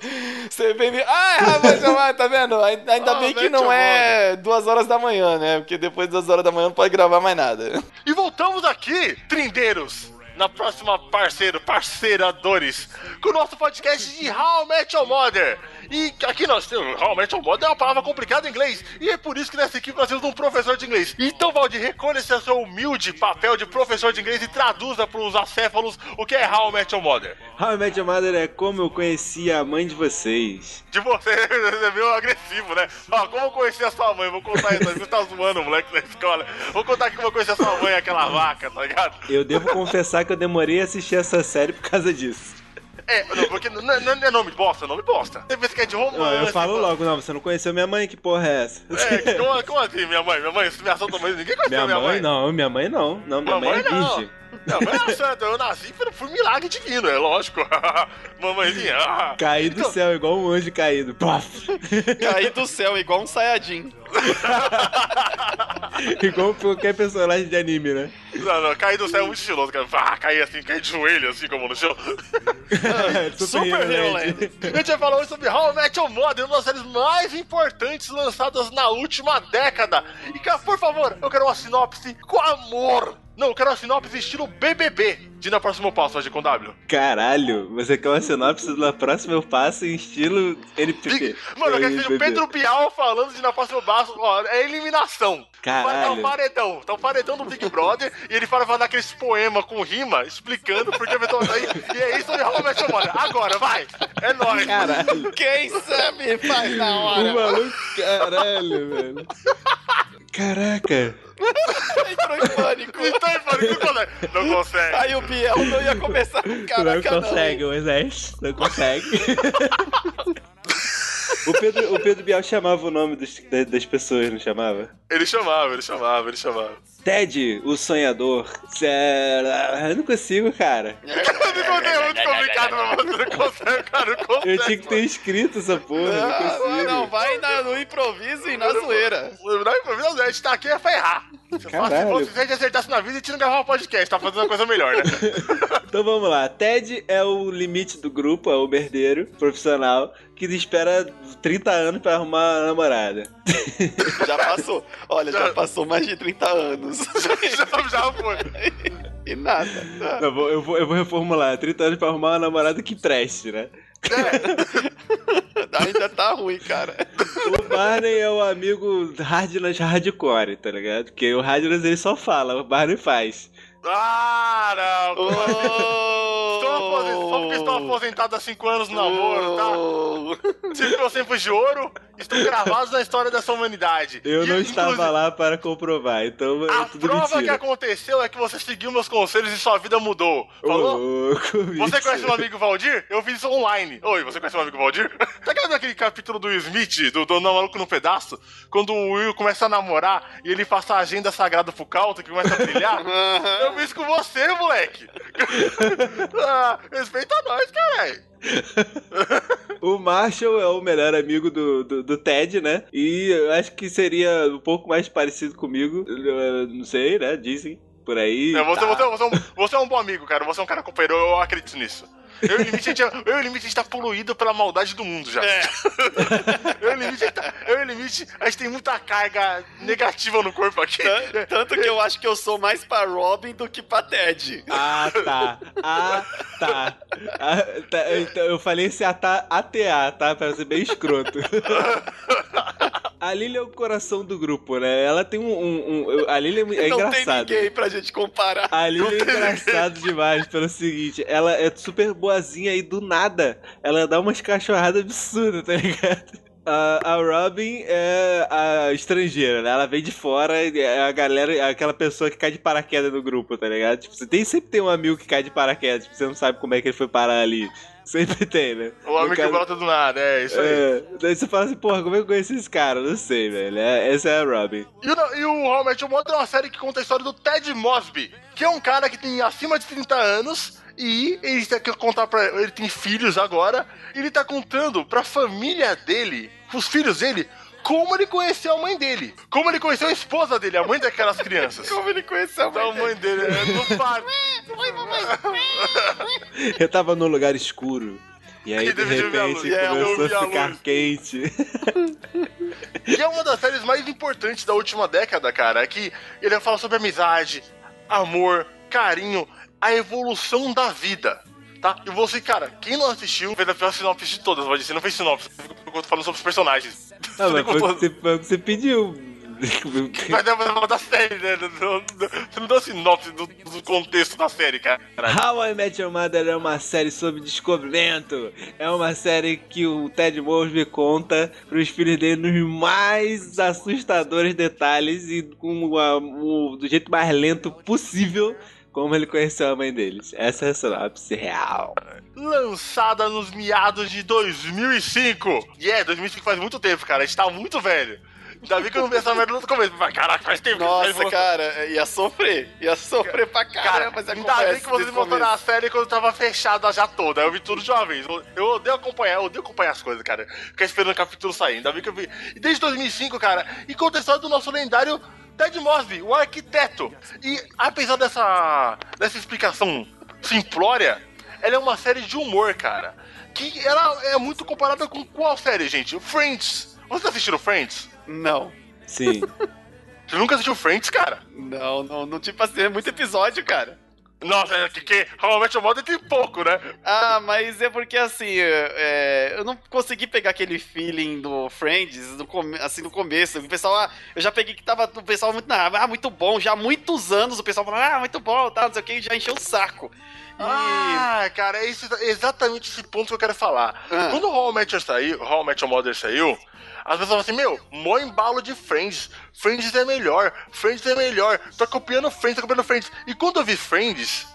Você vem me... Ah, How I Met Your Mother, tá vendo? Ainda oh, bem que não é duas horas da manhã, né? Porque depois das duas horas da manhã não pode gravar mais nada. E voltamos aqui, trindeiros na próxima parceiro, parceiradores, com o nosso podcast de How Met Your Mother. E aqui nós temos, realmente, o modo é uma palavra complicada em inglês. E é por isso que nessa equipe nós temos um professor de inglês. Então, Valdir, recolha esse seu humilde papel de professor de inglês e traduza para os acéfalos o que é How Met Your Mother. How Met Your Mother é como eu conheci a mãe de vocês. De você, você é meio agressivo, né? Ó, como eu conheci a sua mãe? Vou contar isso. Você tá zoando o moleque da escola. Vou contar que eu conheci a sua mãe, aquela vaca, tá ligado? Eu devo confessar que eu demorei a assistir essa série por causa disso. É, não, porque não, não, é nome bosta, é nome bosta. Tem vezes que é de romance. Não, eu falo logo, não, você não conheceu minha mãe? Que porra é essa? É, como, como assim, minha mãe? Minha mãe, assaltou, mas ninguém conheceu minha, minha mãe, mãe. não, minha mãe não. Não, minha mãe, Mamãe é não. virgem. Não, mas é certo, eu nasci por, milagre divino, é lógico. Mamãezinha. ah. Caí do Então- céu igual um anjo caído. Paf! Cair do céu igual um Sayajin. igual qualquer personagem de anime, né? Não, não, cair do céu é muito estiloso, cara. Cair assim, cair de joelho, assim como no chão. Super violento. A gente vai falar hoje sobre How I Met Your Mother, uma das séries mais importantes lançadas na última década. E, cara, por favor, eu quero uma sinopse com amor. Não, eu quero uma sinopse estilo BBB. De na próximo passo, hoje com W. Caralho, você quer uma sinopse do próximo eu passo em estilo NPP. Mano, eu quero que seja o Pedro Bial falando de na próxima passo, ó, é eliminação. Caralho. Dar um paredão, tá um paredão do Big Brother e ele fala, vai dar aqueles poema com rima, explicando porque aí. E é isso, I Met Your Mother. Agora, vai! É nóis! Caralho. Quem sabe faz na O hora. maluco, caralho, velho. Caraca. Entrou em pânico. Mano, que colega? Não consegue. Aí o Biel não ia começar com não caraca não. consegue, Moisés. Não consegue. o, Pedro, o Pedro Bial chamava o nome dos- da- das pessoas, não chamava? Ele chamava, ele chamava, ele chamava. Ted, o sonhador. Cê- Eu não consigo, cara. É muito complicado, mas você não consegue, cara, não consegue. Eu tinha que ter escrito essa porra, não Ah, consigo. não, vai na- no improviso e na zoeira. Não, improviso, a gente tá aqui pra errar. Se Caralho. fosse, se a gente acertasse na vida, a gente não gravava podcast, tá fazendo uma coisa melhor, né? Então vamos lá. Ted é o limite do grupo, é o merdeiro profissional que espera 30 anos pra arrumar uma namorada. Já passou. Olha, já passou mais de 30 anos. já, já foi. E nada. Eu vou, eu, vou, eu vou reformular. 30 anos pra arrumar uma namorada que preste, né? Ainda tá ruim, cara. O Barney é o amigo Hardness hardcore, tá ligado? Porque o Hardness ele só fala, o Barney faz. Não. Oh, Estou aposentado, só porque estou aposentado há 5 anos no namoro, tá? Oh. Sempre meus tempos de ouro estão gravados na história dessa humanidade. Eu E, não estava lá para comprovar, então A é tudo prova que mentira. aconteceu é que você seguiu meus conselhos e sua vida mudou. Falou? Ô, Você conhece meu amigo Valdir? Eu fiz isso online. Oi, você conhece meu amigo Valdir? Tá ligado aquele capítulo do Smith, do Dono Maluco no Pedaço? Quando o Will começa a namorar e ele passa a agenda sagrada pro Calto que começa a brilhar? Eu fiz com você, moleque! ah, respeita nós, caralho! O Marshall é o melhor amigo do, do, do Ted, né? E eu acho que seria um pouco mais parecido comigo. Eu não sei, né? Dizem por aí. É, você, Tá. você, você, é um, você é um bom amigo, cara. Você é um cara companheiro, eu acredito nisso. Eu e o Limite, a gente, é- eu e o Limite, a gente tá poluído pela maldade do mundo já. eu e o Limite, a gente tá- eu e o Limite, a gente tem muita carga negativa no corpo aqui. Tan- Tanto que eu acho que eu sou mais pra Robin do que pra Ted. Ah, tá. Ah, tá. Ah, tá. Então, eu falei esse ATA, ATA, tá? Pra ser bem escroto. A Lily é o coração do grupo, né? Ela tem um. um- um- a Lily é, é não engraçada. tem ninguém pra gente comparar. A Lily é engraçado demais pelo seguinte, ela é super boazinha e do nada ela dá umas cachorradas absurdas, tá ligado? A, a Robin é a estrangeira, né? Ela vem de fora e é a galera, é aquela pessoa que cai de paraquedas no grupo, tá ligado? Tipo, você tem, sempre tem um amigo que cai de paraquedas, tipo, você não sabe como é que ele foi parar ali. Sempre tem, né? O No que brota do nada, é isso aí. É, daí você fala assim, porra, como é que eu conheci esse cara? Não sei, velho. É, essa é a Robin. E o, e o Mother é uma série que conta a história do Ted Mosby, que é um cara que tem acima de 30 anos e ele quer contar pra. Ele tem filhos agora, e ele tá contando pra família dele, pros filhos dele, como ele conheceu a mãe dele. Como ele conheceu a esposa dele, a mãe daquelas crianças. Como ele conheceu a Então, a mãe dele é no parque. Eu tava num lugar escuro. E aí, E de deve ver a repente. É, eu começou a a ficar luz. quente. E é uma das séries mais importantes da última década, cara. É que ele fala sobre amizade, amor, carinho, a evolução da vida. Tá? E você, cara, quem não assistiu, fez a pior sinopse de todas, pode ser, não fez sinopse, eu tô falando sobre os personagens. Ah, mas foi o que você, você pediu. Mas é uma da série, né? Você não deu sinopse do, do, contexto da série, cara. How I Met Your Mother é uma série sobre descobrimento. É uma série que o Ted Mosby conta pros filhos dele nos mais assustadores detalhes e com a, o, do jeito mais lento possível como ele conheceu a mãe deles. Essa é a sinopse real. Lançada nos meados de 2005. E yeah, é, 2005 faz muito tempo, cara. A gente tá muito velho. Ainda vi que eu não vi essa merda no começo. Mas caraca, faz tempo Nossa, que cara, ia sofrer. Ia sofrer pra caramba. Cara, ainda vi que vocês mostraram a série quando tava fechada já toda. Eu vi tudo de uma vez. Eu odeio acompanhar, eu odeio acompanhar as coisas, cara. Ficar esperando o capítulo sair. Ainda vi que eu vi. E desde 2005, cara, e conta a história do nosso lendário Ted Mosby, o arquiteto. E apesar dessa, dessa explicação simplória, ela é uma série de humor, cara. Que ela é muito comparada com qual série, gente? Friends. Vocês assistiram Friends? Não. Sim. Você nunca assistiu Friends, cara? Não, não, não tipo assim, é muito episódio, cara. Nossa, é que, que I Met Your Mother tem pouco, né? Ah, mas é porque assim, é, eu não consegui pegar aquele feeling do Friends no, assim, no começo. O pessoal, ah, eu já peguei que tava o pessoal muito, ah, muito bom, já há muitos anos o pessoal falando, ah, muito bom, tá, não sei o que, já encheu o saco. E... Ah, cara, é isso, exatamente esse ponto que eu quero falar. Ah. Quando o How I Met Your, saiu, How I Met Your Mother saiu, as pessoas falam assim, meu, mó embalo de Friends. Friends é melhor, Friends é melhor. Tô copiando Friends, tô copiando Friends. E quando eu vi Friends,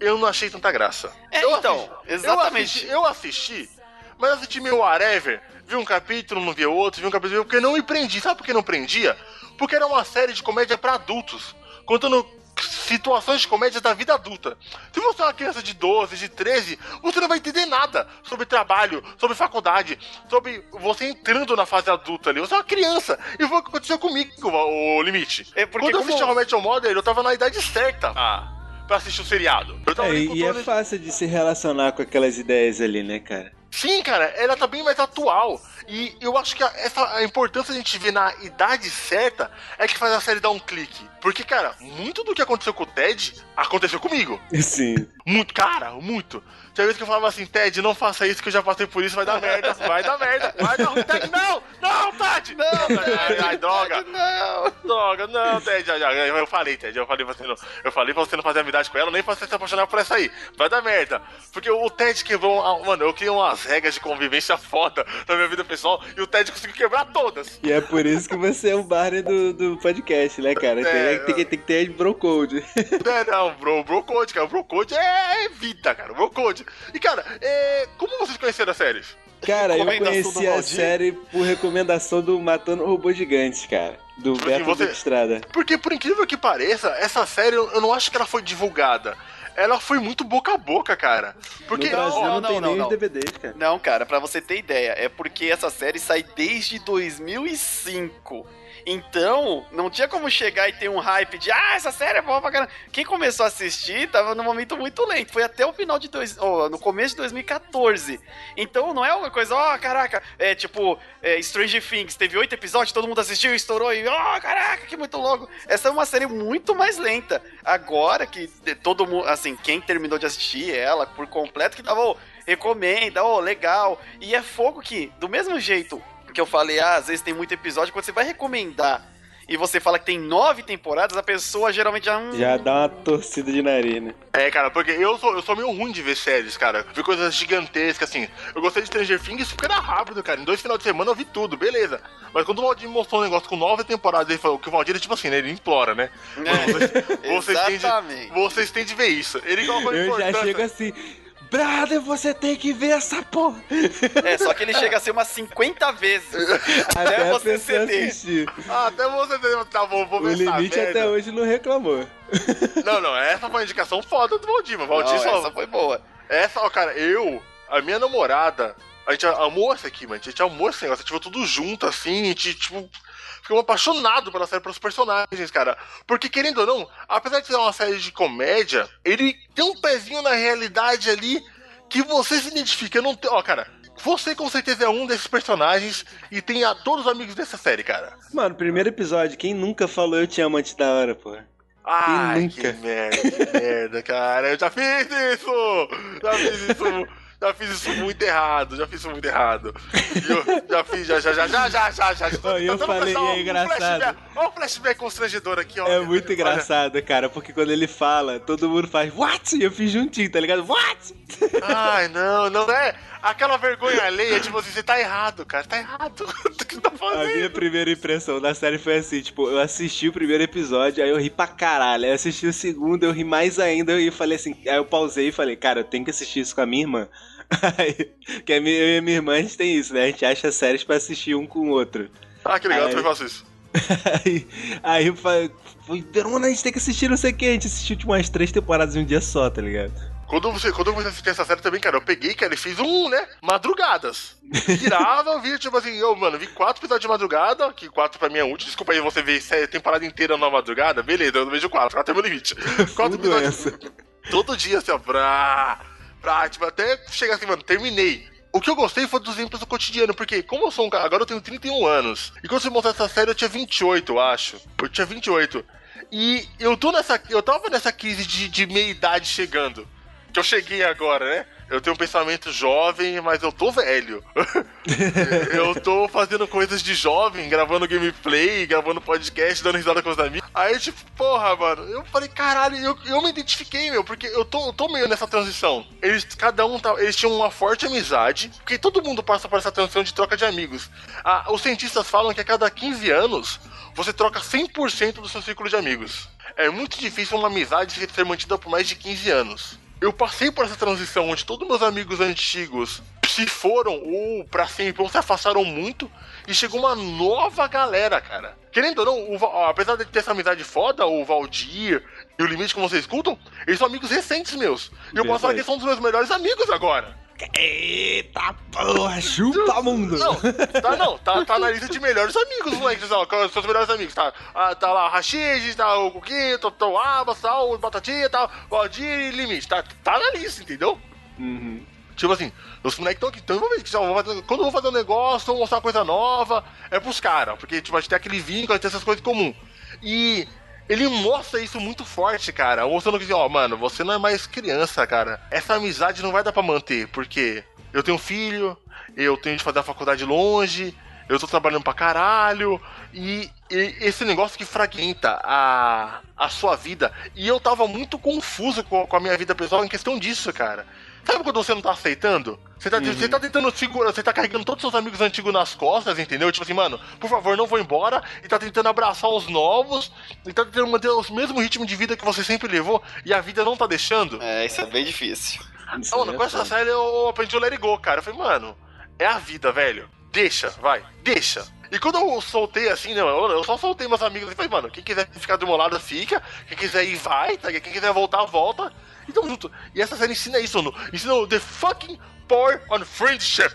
eu não achei tanta graça. É, eu então, assisti, exatamente. Eu assisti, eu assisti, mas eu assisti meio whatever. Vi um capítulo, não vi outro, vi um capítulo, porque não me prendi. Sabe por que não prendia? Porque era uma série de comédia para adultos, contando situações de comédia da vida adulta. Se você é uma criança de 12, de 13, você não vai entender nada sobre trabalho, sobre faculdade, sobre você entrando na fase adulta ali. Você é uma criança. E foi o que aconteceu comigo, o limite. É porque Quando eu assisti como... How I Mother, eu tava na idade certa. Ah. Pra assistir o seriado. É, e é fácil de se relacionar com aquelas ideias ali, né, cara? Sim, cara, ela tá bem mais atual. E eu acho que a, essa, a importância de a gente ver na idade certa é que faz a série dar um clique. Porque, cara, muito do que aconteceu com o Ted aconteceu comigo. Sim. Muito, cara, muito. Tinha vezes que eu falava assim, Ted, não faça isso que eu já passei por isso, vai dar merda, vai dar merda, vai dar ruim. Ted, não! Não, Ted! Não, Ai, ai droga! não! Droga, não, Ted. Eu falei, Ted, eu falei pra você não, eu falei pra você não fazer amizade com ela, nem pra você se apaixonar por essa aí. Vai dar merda. Porque o Ted quebrou, mano, eu criei umas regras de convivência foda na minha vida pessoal e o Ted conseguiu quebrar todas. E é por isso que você é o Barney do, do podcast, né, cara? É, tem, tem, tem, que ter bro code. É, não, bro, bro code, cara. O bro code é, é vida, cara. O bro code. E, cara, é... como vocês conheceram a série? Cara, eu conheci a série por recomendação do Matando Robô Gigantes, cara. Do Porque Beto você... Estrada. Porque, por incrível que pareça, essa série eu não acho que ela foi divulgada ela foi muito boca a boca, cara. Porque no Brasil não, não, não tem não, nem não. DVDs, cara. Não, cara, para você ter ideia, é porque essa série sai desde 2005. Então, não tinha como chegar e ter um hype de, ah, essa série é boa pra caramba. Quem começou a assistir tava num momento muito lento. Foi até o final de dois, oh, no começo de 2014. Então, não é uma coisa, ó, oh, caraca, é tipo, é, Stranger Things, teve oito episódios, todo mundo assistiu, estourou e, ó, oh, caraca, que muito louco. Essa é uma série muito mais lenta. Agora que todo mundo, assim, quem terminou de assistir ela por completo, que tava, oh, recomenda, oh, legal. E é fogo que, do mesmo jeito, que eu falei, ah, às vezes tem muito episódio, quando você vai recomendar e você fala que tem nove temporadas, a pessoa geralmente já. Hum... Já dá uma torcida de nariz, né? É, cara, porque eu sou, eu sou meio ruim de ver séries, cara. Vi coisas gigantescas, assim. Eu gostei de Stranger Things porque era rápido, cara. Em dois finais de semana eu vi tudo, beleza. Mas quando o Valdir mostrou um negócio com nove temporadas, ele falou que o Valdir é tipo assim, né? Ele implora, né? É, vocês, vocês, têm de, vocês têm de ver isso. Ele Eu já chego assim. Brother, você tem que ver essa porra. É, só que ele chega a ser umas 50 vezes. Até, até você ceder. Ah, até você ter. Tá bom, vou ver O limite até hoje não reclamou. Não, não, essa foi uma indicação foda do Valdir, Valdir só... essa foi boa. Essa, ó, cara, eu, a minha namorada, a gente amou essa aqui, mano. A gente amou esse negócio, a gente viu tudo junto, assim, a gente, tipo ficou apaixonado pela série, pelos personagens, cara. Porque, querendo ou não, apesar de ser uma série de comédia, ele tem um pezinho na realidade ali que você se identifica. Não tem, ó, cara, você com certeza é um desses personagens e tem a todos os amigos dessa série, cara. Mano, primeiro episódio, quem nunca falou eu te amo antes da hora, pô? Ai, que merda, que merda, cara. Eu já fiz isso! Já fiz isso já fiz isso muito errado, já fiz isso muito errado. Eu já fiz, já, já, já, já, já, já, já. Eu tá falei, é engraçado. Olha o flashback constrangedor aqui, ó. É muito engraçado, cara, porque quando ele fala, todo mundo faz what? E eu fiz juntinho, tá ligado? What? Ai, não, não é. Aquela vergonha alheia, tipo assim, você tá errado, cara, tá errado. O que tá fazendo? A minha primeira impressão da série foi assim, tipo, eu assisti o primeiro episódio, aí eu ri pra caralho. Aí eu assisti o segundo, eu ri mais ainda, e falei assim, aí eu pausei e falei, cara, eu tenho que assistir isso com a minha irmã. Que eu e minha irmã, a gente tem isso, né? A gente acha séries pra assistir um com o outro. Ah, que legal, aí, eu também faço isso. aí, aí eu falei, Verona, a gente tem que assistir não sei o que, a gente assistiu tipo, umas três temporadas em um dia só, tá ligado? Quando você, quando você assistiu essa série também, cara, eu peguei, cara, e fiz um, né? Madrugadas. Virava, via, tipo assim, eu, mano, vi quatro episódios de madrugada, que quatro pra mim é útil. Desculpa aí você ver a temporada inteira na madrugada, beleza, eu não vejo quatro, quatro é meu limite. Quatro episódios. Todo dia, assim, ó, pra pra, tipo, até chegar assim, mano, terminei. O que eu gostei foi dos exemplos do cotidiano, porque como eu sou um cara, agora eu tenho 31 anos. E quando você montou essa série eu tinha 28, eu acho. Eu tinha 28. E eu tô nessa. Eu tava nessa crise de, de meia idade chegando. Que eu cheguei agora, né? Eu tenho um pensamento jovem, mas eu tô velho. eu tô fazendo coisas de jovem, gravando gameplay, gravando podcast, dando risada com os amigos. Aí, tipo, porra, mano, eu falei, caralho, eu, eu me identifiquei, meu, porque eu tô, eu tô meio nessa transição. Eles, cada um, tá, eles tinham uma forte amizade, porque todo mundo passa por essa transição de troca de amigos. Ah, os cientistas falam que a cada 15 anos, você troca 100% do seu círculo de amigos. É muito difícil uma amizade ser mantida por mais de 15 anos eu passei por essa transição onde todos meus amigos antigos se foram ou pra sempre ou se afastaram muito e chegou uma nova galera, cara. Querendo ou não, o, apesar de ter essa amizade foda, o Valdir e o Limite que vocês escutam, eles são amigos recentes meus. E eu posso falar que eles são dos meus melhores amigos agora. Eita porra, chupa mundo! Não, tá, não, tá, tá na lista de melhores amigos, moleque. Ó, seus melhores amigos. Tá, ah, tá lá o Rashid, tá o Coquinho, tá, tá o Abas, tá o Batatinha, tá o Aldir e Limite. Tá, tá na lista, entendeu? Uhum. Tipo assim, os moleques estão aqui, então envolvidos. Quando eu vou fazer um negócio, vou mostrar uma coisa nova, é pros caras, porque tipo, a gente tem aquele vínculo, a gente tem essas coisas em comum. E ele mostra isso muito forte, cara. Mostrando que, ó, mano, você não é mais criança, cara. Essa amizade não vai dar pra manter, porque eu tenho filho, eu tenho de fazer a faculdade longe, eu tô trabalhando pra caralho, e, e, esse negócio que fragmenta a, a sua vida. E eu tava muito confuso com, com a minha vida pessoal em questão disso, cara. Sabe quando você não tá aceitando? Você tá, uhum. você tá tentando segurar, você tá carregando todos os seus amigos antigos nas costas, entendeu? Tipo assim, mano, por favor, não vou embora. E tá tentando abraçar os novos. E tá tentando manter o mesmo ritmo de vida que você sempre levou. E a vida não tá deixando. É, isso é bem difícil. Isso mano, é com essa série eu aprendi o Let It Go, cara. Eu falei, mano, é a vida, velho. Deixa, vai, deixa. E quando eu soltei assim, não, eu só soltei meus amigos e falei, mano, quem quiser ficar do meu lado fica, quem quiser ir vai, tá? quem quiser voltar, volta. E tamo junto. E essa série ensina isso, mano. Ensina o The Fucking Power on Friendship.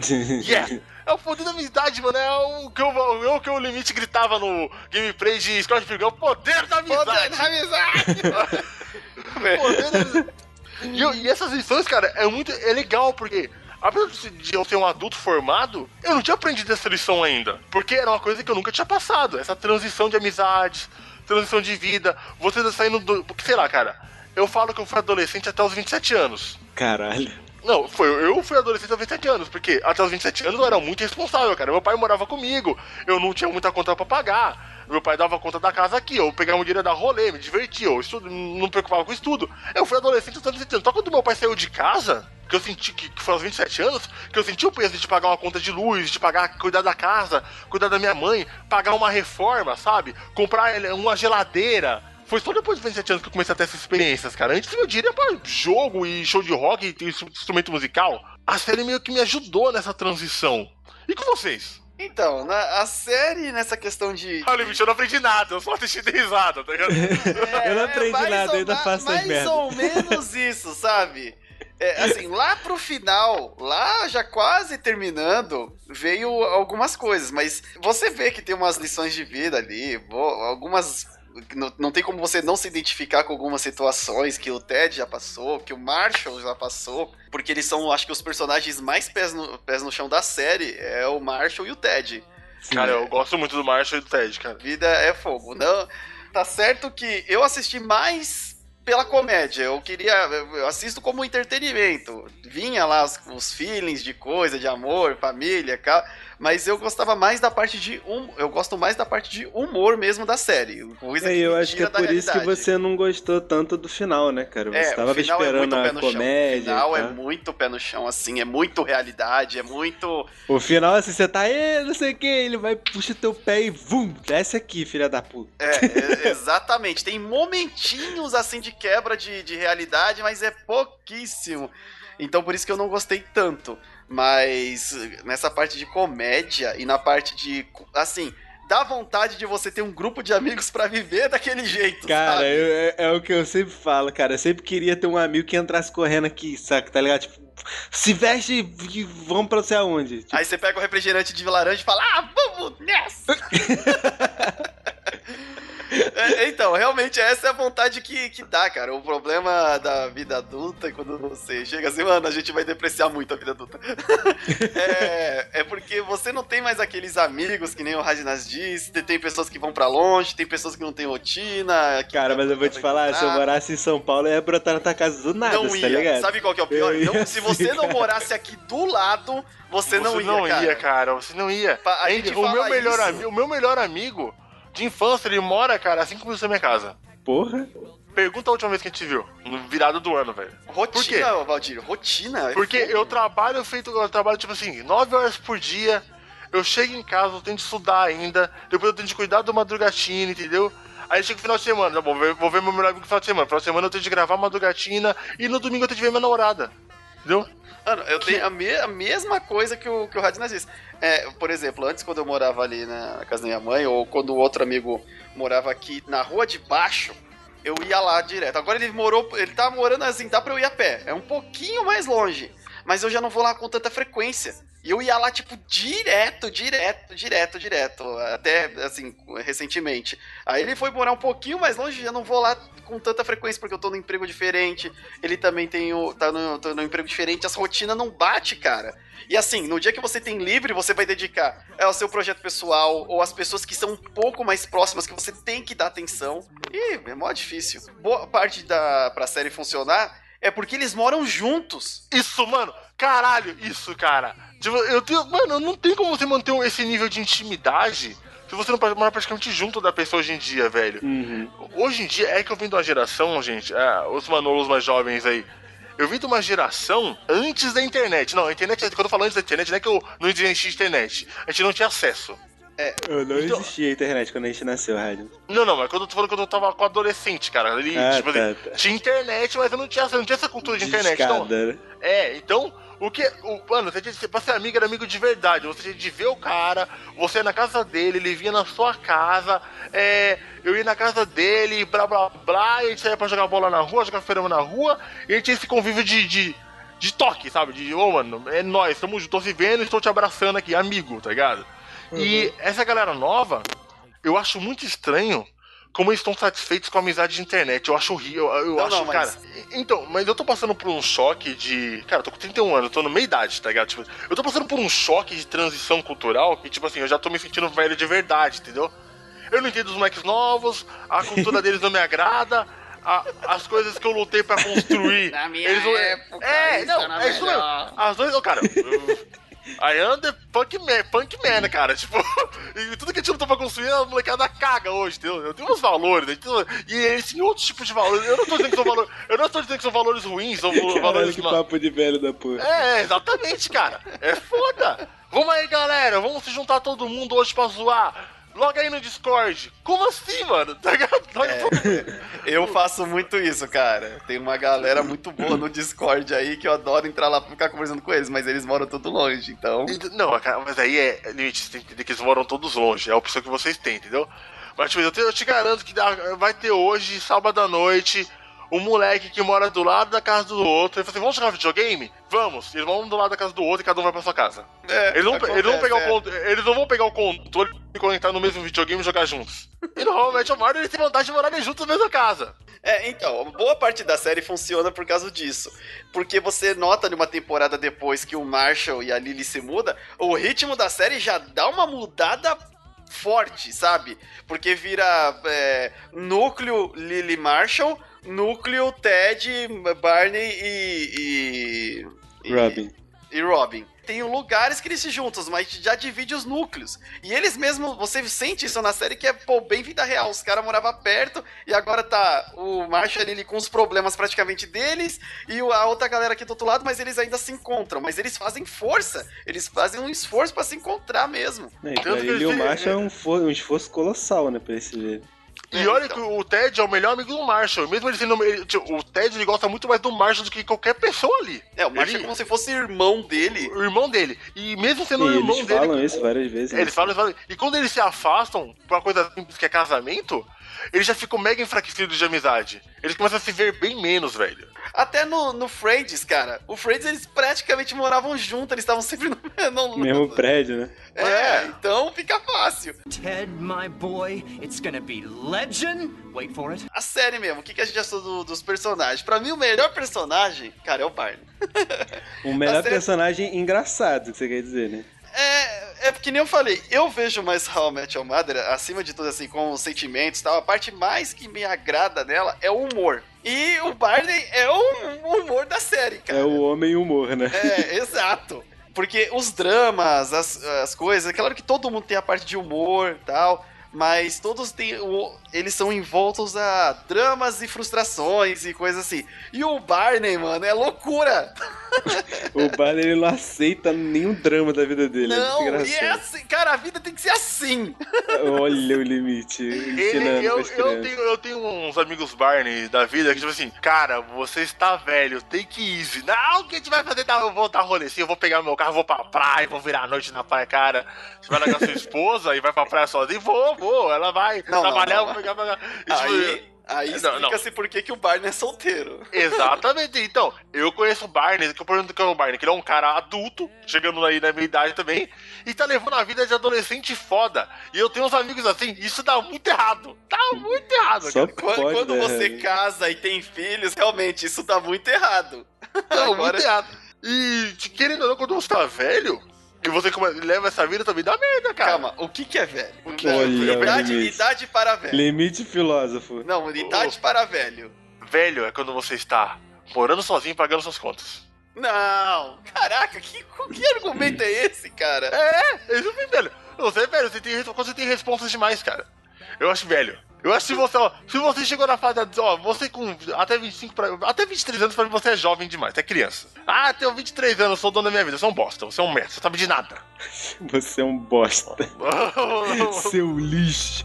yeah. É o poder da amizade, mano. É o que, eu, é o, que o Limite gritava no gameplay de Scott Pilgrim. É o poder da amizade. Poder da amizade. poder da amizade. E, e, essas lições, cara, é muito é legal, porque apesar de eu ser um adulto formado, eu não tinha aprendido essa lição ainda. Porque era uma coisa que eu nunca tinha passado. Essa transição de amizades, transição de vida, você saindo do. Porque, sei lá, cara, eu falo que eu fui adolescente até os 27 anos. Caralho. Não, foi, eu fui adolescente aos 27 anos, porque até os 27 anos eu era muito responsável, cara. Meu pai morava comigo, eu não tinha muita conta para pagar. Meu pai dava conta da casa aqui, eu pegava o dinheiro da rolê, me divertia, eu estudo, não me preocupava com estudo. Eu fui adolescente aos 27 anos. Só quando meu pai saiu de casa, que eu senti que, que foi aos 27 anos, que eu senti o peso de pagar uma conta de luz, de pagar, cuidar da casa, cuidar da minha mãe, pagar uma reforma, sabe? Comprar uma geladeira foi só depois de 27 anos que eu comecei a ter essas experiências, cara. Antes meu era pra jogo e show de rock e instrumento musical. A série meio que me ajudou nessa transição. E com vocês? Então, na, a série nessa questão de. Olha, bicho, eu não aprendi nada, eu só assisti de risada, tá ligado? É, eu não aprendi nada, eu ainda faço Mais merda. ou menos isso, sabe? É, assim, lá pro final, lá já quase terminando, veio algumas coisas, mas você vê que tem umas lições de vida ali, algumas não, não tem como você não se identificar com algumas situações que o Ted já passou, que o Marshall já passou, porque eles são, acho que, os personagens mais pés no, pés no chão da série, é o Marshall e o Ted. Sim. Cara, eu gosto muito do Marshall e do Ted, cara. Vida é fogo. Não, Tá certo que eu assisti mais pela comédia. Eu queria. Eu assisto como entretenimento. Vinha lá os, os feelings de coisa, de amor, família, cara mas eu gostava mais da parte de um, eu gosto mais da parte de humor mesmo da série. Coisa é, eu acho que é por realidade. isso que você não gostou tanto do final, né, cara? Você é, tava é esperando é a comédia. O final tá? é muito pé no chão, assim, é muito realidade, é muito. O final, assim, você tá, não sei o que, ele vai, puxa teu pé e vum, desce aqui, filha da puta. É, é exatamente. Tem momentinhos assim de quebra de, de realidade, mas é pouquíssimo. Então por isso que eu não gostei tanto. Mas nessa parte de comédia e na parte de. Assim, dá vontade de você ter um grupo de amigos para viver daquele jeito. Cara, eu, é, é, o que eu sempre falo, cara. Eu sempre queria ter um amigo que entrasse correndo aqui, saca? Tá ligado? Tipo, se veste e vamos pra você aonde. Tipo... Aí você pega o refrigerante de laranja e fala, ah, vamos nessa! É, então, realmente essa é a vontade que, que dá, cara. O problema da vida adulta é quando você chega assim, mano, a gente vai depreciar muito a vida adulta. é, é, porque você não tem mais aqueles amigos, que nem o Radinas disse, tem pessoas que vão para longe, tem pessoas que não têm rotina. Cara, mas eu vou te falar, entrar. se eu morasse em São Paulo, eu ia brotar na tua casa do nada, não tá ia. ligado? Sabe qual que é o pior? Então, se você não morasse aqui do lado, você, você não ia, não cara. ia, cara. Você não ia. A gente o, meu melhor isso. o meu melhor amigo de infância, ele mora, cara, a 5 minutos da minha casa. Porra. Pergunta a última vez que a gente viu. No virado do ano, velho. Rotina, por Valdir, rotina. É Porque eu trabalho feito. Eu trabalho, tipo assim, 9 horas por dia. Eu chego em casa, eu tenho que estudar ainda. Depois eu tenho que cuidar do madrugatina, entendeu? Aí chega o final de semana, vou ver, vou ver meu melhor amigo no final de semana. No final de semana eu tenho que gravar madrugatina e no domingo eu tenho que ver minha namorada. Entendeu? Mano, eu tenho a, me a mesma coisa que o, que o Radinas disse. É, por exemplo, antes quando eu morava ali na casa da minha mãe, ou quando o outro amigo morava aqui na rua de baixo, eu ia lá direto. Agora ele morou, ele tá morando assim, dá pra eu ir a pé. É um pouquinho mais longe. Mas eu já não vou lá com tanta frequência. E eu ia lá, tipo, direto, direto, direto, direto. Até, assim, recentemente. Aí ele foi morar um pouquinho mais longe, já não vou lá com tanta frequência, porque eu tô num emprego diferente. Ele também tem o, tá no, tá num emprego diferente. Essa rotina não bate, cara. E assim, no dia que você tem livre, você vai dedicar é, ao seu projeto pessoal ou às pessoas que são um pouco mais próximas, que você tem que dar atenção. E é mó difícil. Boa parte da pra série funcionar é porque eles moram juntos. Isso, mano. Caralho, isso, cara. Tipo, eu tenho. Mano, não tem como você manter esse nível de intimidade se você não mora praticamente junto da pessoa hoje em dia, velho. Uhum. Hoje em dia é que eu vim de uma geração, gente, é, os manolos mais jovens aí. Eu vim de uma geração antes da internet. Não, a internet, quando eu falo antes da internet, não é que eu não existia internet. A gente não tinha acesso. É, eu não então, existia internet quando a gente nasceu, rádio. Não, não, mas quando eu tô falando que eu tava com adolescente, cara. Ele, ah, tipo, tá, tá. tinha internet, mas eu não tinha, eu não tinha essa cultura de, internet. Então, né? É, então, o que. O, mano, você tinha, pra ser amigo era amigo de verdade. Você tinha de ver o cara, você ia na casa dele, ele vinha na sua casa, é, eu ia na casa dele, blá blá blá, e a gente saía pra jogar bola na rua, jogar ferama na rua, e a gente tinha esse convívio de, de, de toque, sabe? De, ô, oh, mano, é nós, estamos, tô se vendo, estou te abraçando aqui, amigo, tá ligado? Uhum. E essa galera nova, eu acho muito estranho como eles estão satisfeitos com a amizade de internet. Eu acho horrível. Eu, eu não, acho, não, mas... cara. Então, mas eu tô passando por um choque de. Cara, eu tô com 31 anos, eu tô no meia idade, tá ligado? Tipo, eu tô passando por um choque de transição cultural que, tipo assim, eu já tô me sentindo velho de verdade, entendeu? Eu não entendo os moleques novos, a cultura deles não me agrada. A, as coisas que eu lutei pra construir. Na minha eles época, é, não, é isso mesmo. As duas, cara, eu, I am the punk man, punk man, cara. Tipo, e tudo que a gente lutou pra construir, a molecada caga hoje, entendeu? Eu tenho uns valores, né? e eles têm outros tipos de valores. Eu não tô dizendo que são valores. Eu não tô dizendo que são valores ruins ou Caralho, valores. Que papo de velho da porra. É, exatamente, cara. É foda. Vamos aí, galera. Vamos se juntar todo mundo hoje pra zoar. Loga aí no Discord. Como assim, mano? Tá é, eu faço muito isso, cara. Tem uma galera muito boa no Discord aí que eu adoro entrar lá pra ficar conversando com eles, mas eles moram tudo longe, então. Não, mas aí é limite, você tem que entender que eles moram todos longe. É a opção que vocês têm, entendeu? Mas, tipo, eu te, eu te garanto que vai ter hoje, sábado à noite, um moleque que mora do lado da casa do outro. Ele fala assim: vamos jogar videogame? Vamos. Eles vão do lado da casa do outro e cada um vai pra sua casa. É, eles, não, acontece, eles, vão pegar é. o, eles não vão pegar o controle e conectar no mesmo videogame e jogar juntos. E normalmente o Mario ele tem vantagem de morarem juntos na mesma casa. É, então, boa parte da série funciona por causa disso. Porque você nota numa temporada depois que o Marshall e a Lily se mudam, o ritmo da série já dá uma mudada forte, sabe? Porque vira é, núcleo Lily Marshall, núcleo Ted, Barney e. e Robin. E, e Robin tem lugares que eles se juntam, mas já divide os núcleos. E eles mesmos, você sente isso na série que é, pô, bem vida real. Os caras moravam perto e agora tá o Marshall ali com os problemas praticamente deles e a outra galera aqui do outro lado, mas eles ainda se encontram. Mas eles fazem força, eles fazem um esforço para se encontrar mesmo. É, então, ele e o Marshall é um, um esforço colossal, né, pra esse ver. E olha então. que o Ted é o melhor amigo do Marshall. Mesmo ele sendo. Ele, tipo, o Ted ele gosta muito mais do Marshall do que qualquer pessoa ali. É, o Marshall ele, é como se fosse irmão dele. O irmão dele. E mesmo sendo o irmão eles dele. Eles falam isso várias vezes. Eles falam, eles falam. E quando eles se afastam por uma coisa simples que é casamento, eles já ficam mega enfraquecidos de amizade. Eles começam a se ver bem menos, velho. Até no, no Friends, cara. O Friends, eles praticamente moravam juntos, eles estavam sempre no, no, mesmo prédio, né? É, é, então fica fácil. Ted, my boy, it's gonna be legend. Wait for it. A série mesmo, o que, que a gente achou do, dos personagens? Pra mim, o melhor personagem, cara, é o Barney. o melhor série... personagem engraçado, que você quer dizer, né? É, é porque nem eu falei, eu vejo mais How I Met Your Mother, acima de tudo, assim, com os sentimentos e tal, a parte mais que me agrada nela é o humor. E o Barney é o humor da série, cara. É o homem humor, né? É, exato. Porque os dramas, as, as coisas, é claro que todo mundo tem a parte de humor e tal, mas todos têm. Eles são envoltos a dramas e frustrações e coisas assim. E o Barney, mano, é loucura! o Barney ele não aceita nenhum drama da vida dele. É não, é e é assim, cara, a vida tem que ser assim. Olha o limite. Ele, eu, eu, tenho, eu tenho uns amigos Barney da vida que, tipo assim, cara, você está velho, tem que ir. Não, o que a gente vai fazer? Tá, eu vou dar assim, eu vou pegar meu carro, vou pra praia, vou virar a noite na praia, cara. Você vai largar sua esposa e vai pra praia sozinho? Vou, vou. Ela vai não, trabalhar, não, não. vou pegar, pegar. Aí, Aí explica-se por que, que o Barney é solteiro. Exatamente. Então, eu conheço o Barney, que eu pergunto que é o Barney, que ele é um cara adulto, chegando aí na minha idade também, e tá levando a vida de adolescente foda. E eu tenho uns amigos assim, isso dá muito errado. Tá muito errado. Só quando, pode, quando né? você casa e tem filhos, realmente, isso dá muito errado. Tá Agora... muito errado. E querendo ou não, quando você tá velho, e você leva essa vida também dá merda, cara. Calma, o que, que é velho? O que Olha, idade, idade para velho. Limite filósofo. Não, idade para velho. Velho é quando você está morando sozinho pagando suas contas. Não! Caraca, que, que argumento é esse, cara? É, isso é velho. Você é velho, você tem, você tem responsas demais, cara. Eu acho velho. Eu acho que se você, ó, se você chegou na fase, ó, você com até 25 pra, até 23 anos, pra mim você é jovem demais, é criança. Ah, tenho 23 anos, sou dono da minha vida, você é um bosta, você é um merda, você sabe de nada. Você é um bosta. Seu lixo.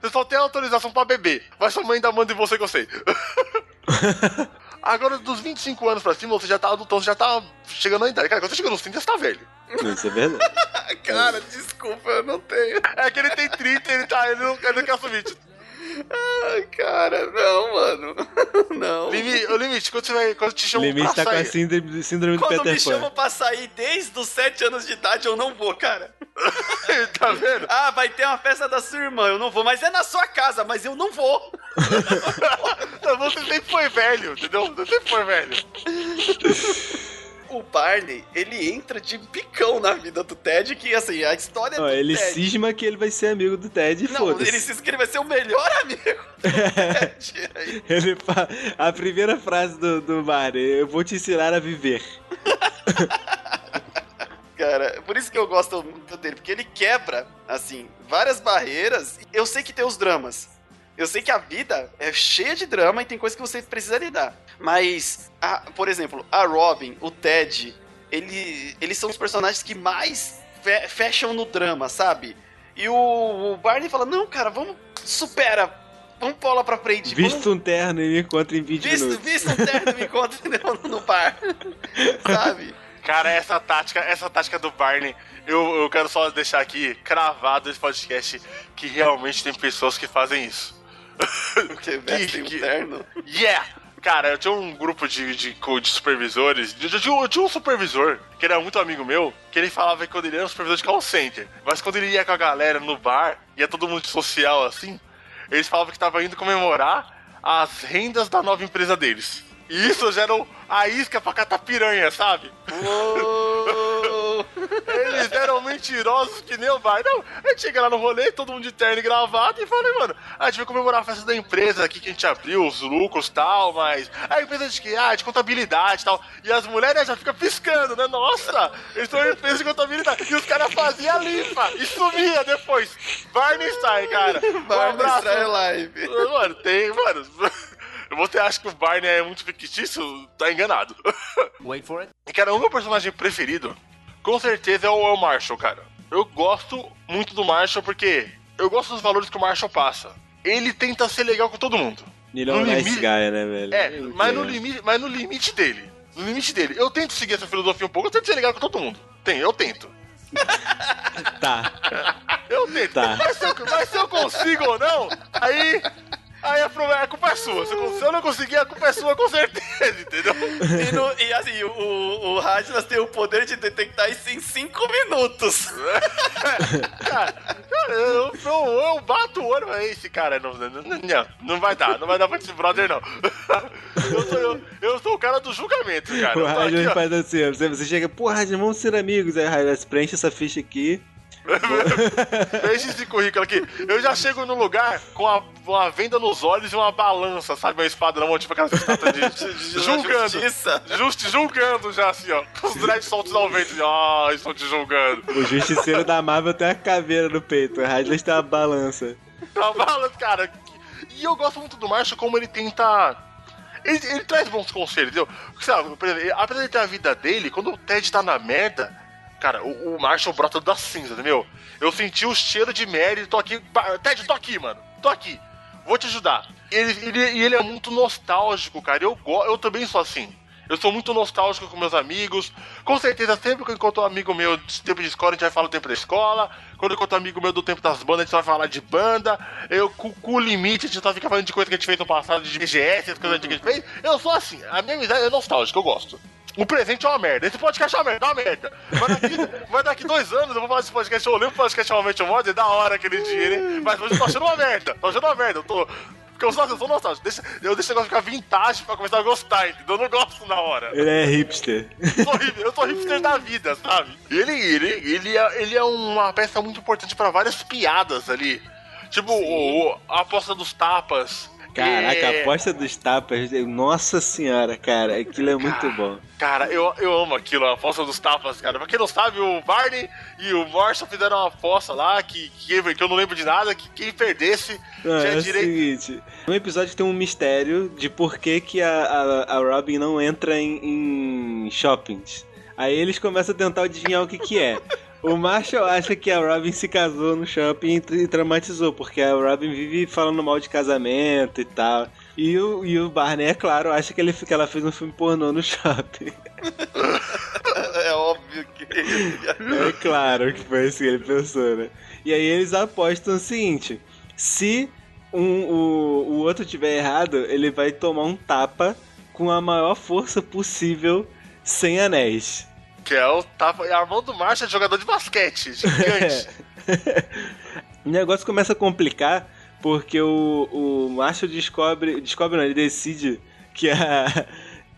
você só tem autorização pra beber, mas sua mãe ainda manda em você que eu sei. Agora, dos 25 anos pra cima, você já tá adultão, você já tá chegando na idade. Cara, quando você chega nos 30, você tá velho. Isso é verdade. Cara, desculpa, eu não tenho. É que ele tem 30 ele, tá, ele, não, ele não quer assumir. Ai, cara, não, mano. Não. Limite, o limite, quando, você vai, quando te chamam limite pra tá sair... com a síndrome, síndrome quando do Peter me chamam pra sair desde os 7 anos de idade, eu não vou, cara. tá vendo? Ah, vai ter uma festa da sua irmã, eu não vou. Mas é na sua casa, mas eu não vou. Você sempre foi velho, entendeu? Você sempre foi velho o Barney, ele entra de picão na vida do Ted, que assim, a história Não, do ele Ted... cisma que ele vai ser amigo do Ted e Não, ele cisma que ele vai ser o melhor amigo do Ted. ele fa... A primeira frase do, do Barney, eu vou te ensinar a viver. Cara, por isso que eu gosto muito dele, porque ele quebra, assim, várias barreiras. Eu sei que tem os dramas, eu sei que a vida é cheia de drama e tem coisas que você precisa lidar. Mas, a, por exemplo, a Robin, o Ted, ele, eles são os personagens que mais fe fecham no drama, sabe? E o, o, Barney fala: Não, cara, vamos, supera. Vamos pular pra frente. Visto vamos... um terno e me encontra em 20 visto, minutos. Visto um terno e me encontra no, no bar. sabe? Cara, essa tática, essa tática do Barney, eu, eu quero só deixar aqui cravado esse podcast que realmente tem pessoas que fazem isso. que vestem um terno? Yeah! Cara, eu tinha um grupo de, de, de supervisores. Eu tinha, tinha, um supervisor, que era muito amigo meu, que ele falava que quando ele era um supervisor de call center. Mas quando ele ia com a galera no bar, ia todo mundo social assim, eles falavam que tava indo comemorar as rendas da nova empresa deles. E isso gera a isca pra catar piranha, sabe? Eles geralmente mentirosos que nem o bar. Não, a gente chega lá no rolê, todo mundo de terno e gravata, e fala, mano, a gente vai comemorar a festa da empresa aqui que a gente abriu, os lucros e tal, mas. A empresa de que? Ah, de contabilidade e tal. E as mulheres já ficam piscando, né? Nossa, eles estão em empresa de contabilidade. E os caras faziam a limpa e sumia depois. Barney Stein, cara. Barney um Stein Live. Mano, tem, mano. Você acha que o Barney é muito fictício? Tá enganado. Wait for it. E, cara, o meu personagem preferido, com certeza, é o, é o Marshall, cara. Eu gosto muito do Marshall porque eu gosto dos valores que o Marshall passa. Ele tenta ser legal com todo mundo. Ele é um nice guy, né, velho? É, mas no, limite, mas no limite dele. No limite dele. Eu tento seguir essa filosofia um pouco, eu tento ser legal com todo mundo. Tem, eu tento. tá. Eu tento. Tá. Mas, se eu, mas se eu consigo ou não, aí Aí a, a culpa é sua. Se eu não conseguir, a culpa é sua com certeza, entendeu? E, no, e assim, o, o Radnas tem o poder de detectar isso em 5 minutos. cara, cara eu, eu, eu, bato o olho, mas esse cara não, não, não, não vai dar, não vai dar pra esse brother, não. Eu sou, eu, eu sou o cara do julgamento, cara. O Radnas faz assim, você, chega, pô, Radnas, vamos ser amigos. Aí Radnas preenche essa ficha aqui. Deixa esse currículo aqui. Eu já chego no lugar com a, uma venda nos olhos e uma balança, sabe? Uma espada na mão, tipo aquela estátua de, de julgando. Just, julgando já, assim, ó. Com os dreads soltos ao vento. Ah, estou te julgando. O justiceiro da Marvel tem a caveira no peito. O Radley tem a balança. A balança, cara. E eu gosto muito do Marshall como ele tenta ele, ele, traz bons conselhos, entendeu? Sabe, apesar de ter a vida dele, quando o Ted tá na merda, Cara, o, o Marshall brota da cinza, entendeu? Eu senti o cheiro de Mary, tô aqui. Ted, tô aqui, mano. Tô aqui. Vou te ajudar. Ele, ele, ele é muito nostálgico, cara. Eu, eu também sou assim. Eu sou muito nostálgico com meus amigos. Com certeza, sempre que eu encontro um amigo meu do tempo de escola, a gente vai falar do tempo da escola. Quando eu encontro um amigo meu do tempo das bandas, a gente vai falar de banda. Eu, com o limite, a gente só fica falando de coisa que a gente fez no passado, de BGS, as coisas que a gente fez. Eu sou assim. A minha amizade é nostálgica, eu gosto. O presente é uma merda. Esse podcast é uma merda, é uma merda. Vai daqui, vai daqui dois anos, eu vou fazer esse podcast. Eu olhei o podcast realmente o mod, é da hora aquele dia, hein? Mas hoje eu tô achando uma merda. Tô achando uma merda. Eu tô. Porque eu sou, eu sou nostálgico. Deixa, eu deixo o negócio ficar vintage pra começar a gostar, entendeu? Eu não gosto na hora. Ele é hipster. Eu sou, eu sou hipster da vida, sabe? Ele, ele, ele, é, ele é uma peça muito importante pra várias piadas ali. Tipo, o, a aposta dos tapas Caraca, é... a aposta dos tapas, nossa senhora, cara, aquilo é muito bom. Cara, eu, eu amo aquilo, a aposta dos tapas, cara. Pra quem não sabe, o Barney e o Marshall fizeram uma aposta lá que, que, que eu não lembro de nada, que quem perdesse ah, já é, é direito. o seguinte, no episódio tem um mistério de por que, que a, a, a Robin não entra em, em shoppings. Aí eles começam a tentar adivinhar o que que é. O Marshall acha que a Robin se casou no shopping e traumatizou, porque a Robin vive falando mal de casamento e tal. E o, e o Barney, é claro, acha que, ele, que ela fez um filme pornô no shopping. É óbvio que. é claro que foi assim que ele pensou, né? E aí eles apostam o seguinte: se um, o, o outro tiver errado, ele vai tomar um tapa com a maior força possível sem anéis. Que é o tapa, é a mão do Marshall, jogador de basquete, gigante. o negócio começa a complicar porque o, o Marshall descobre. Descobre, não, ele decide que a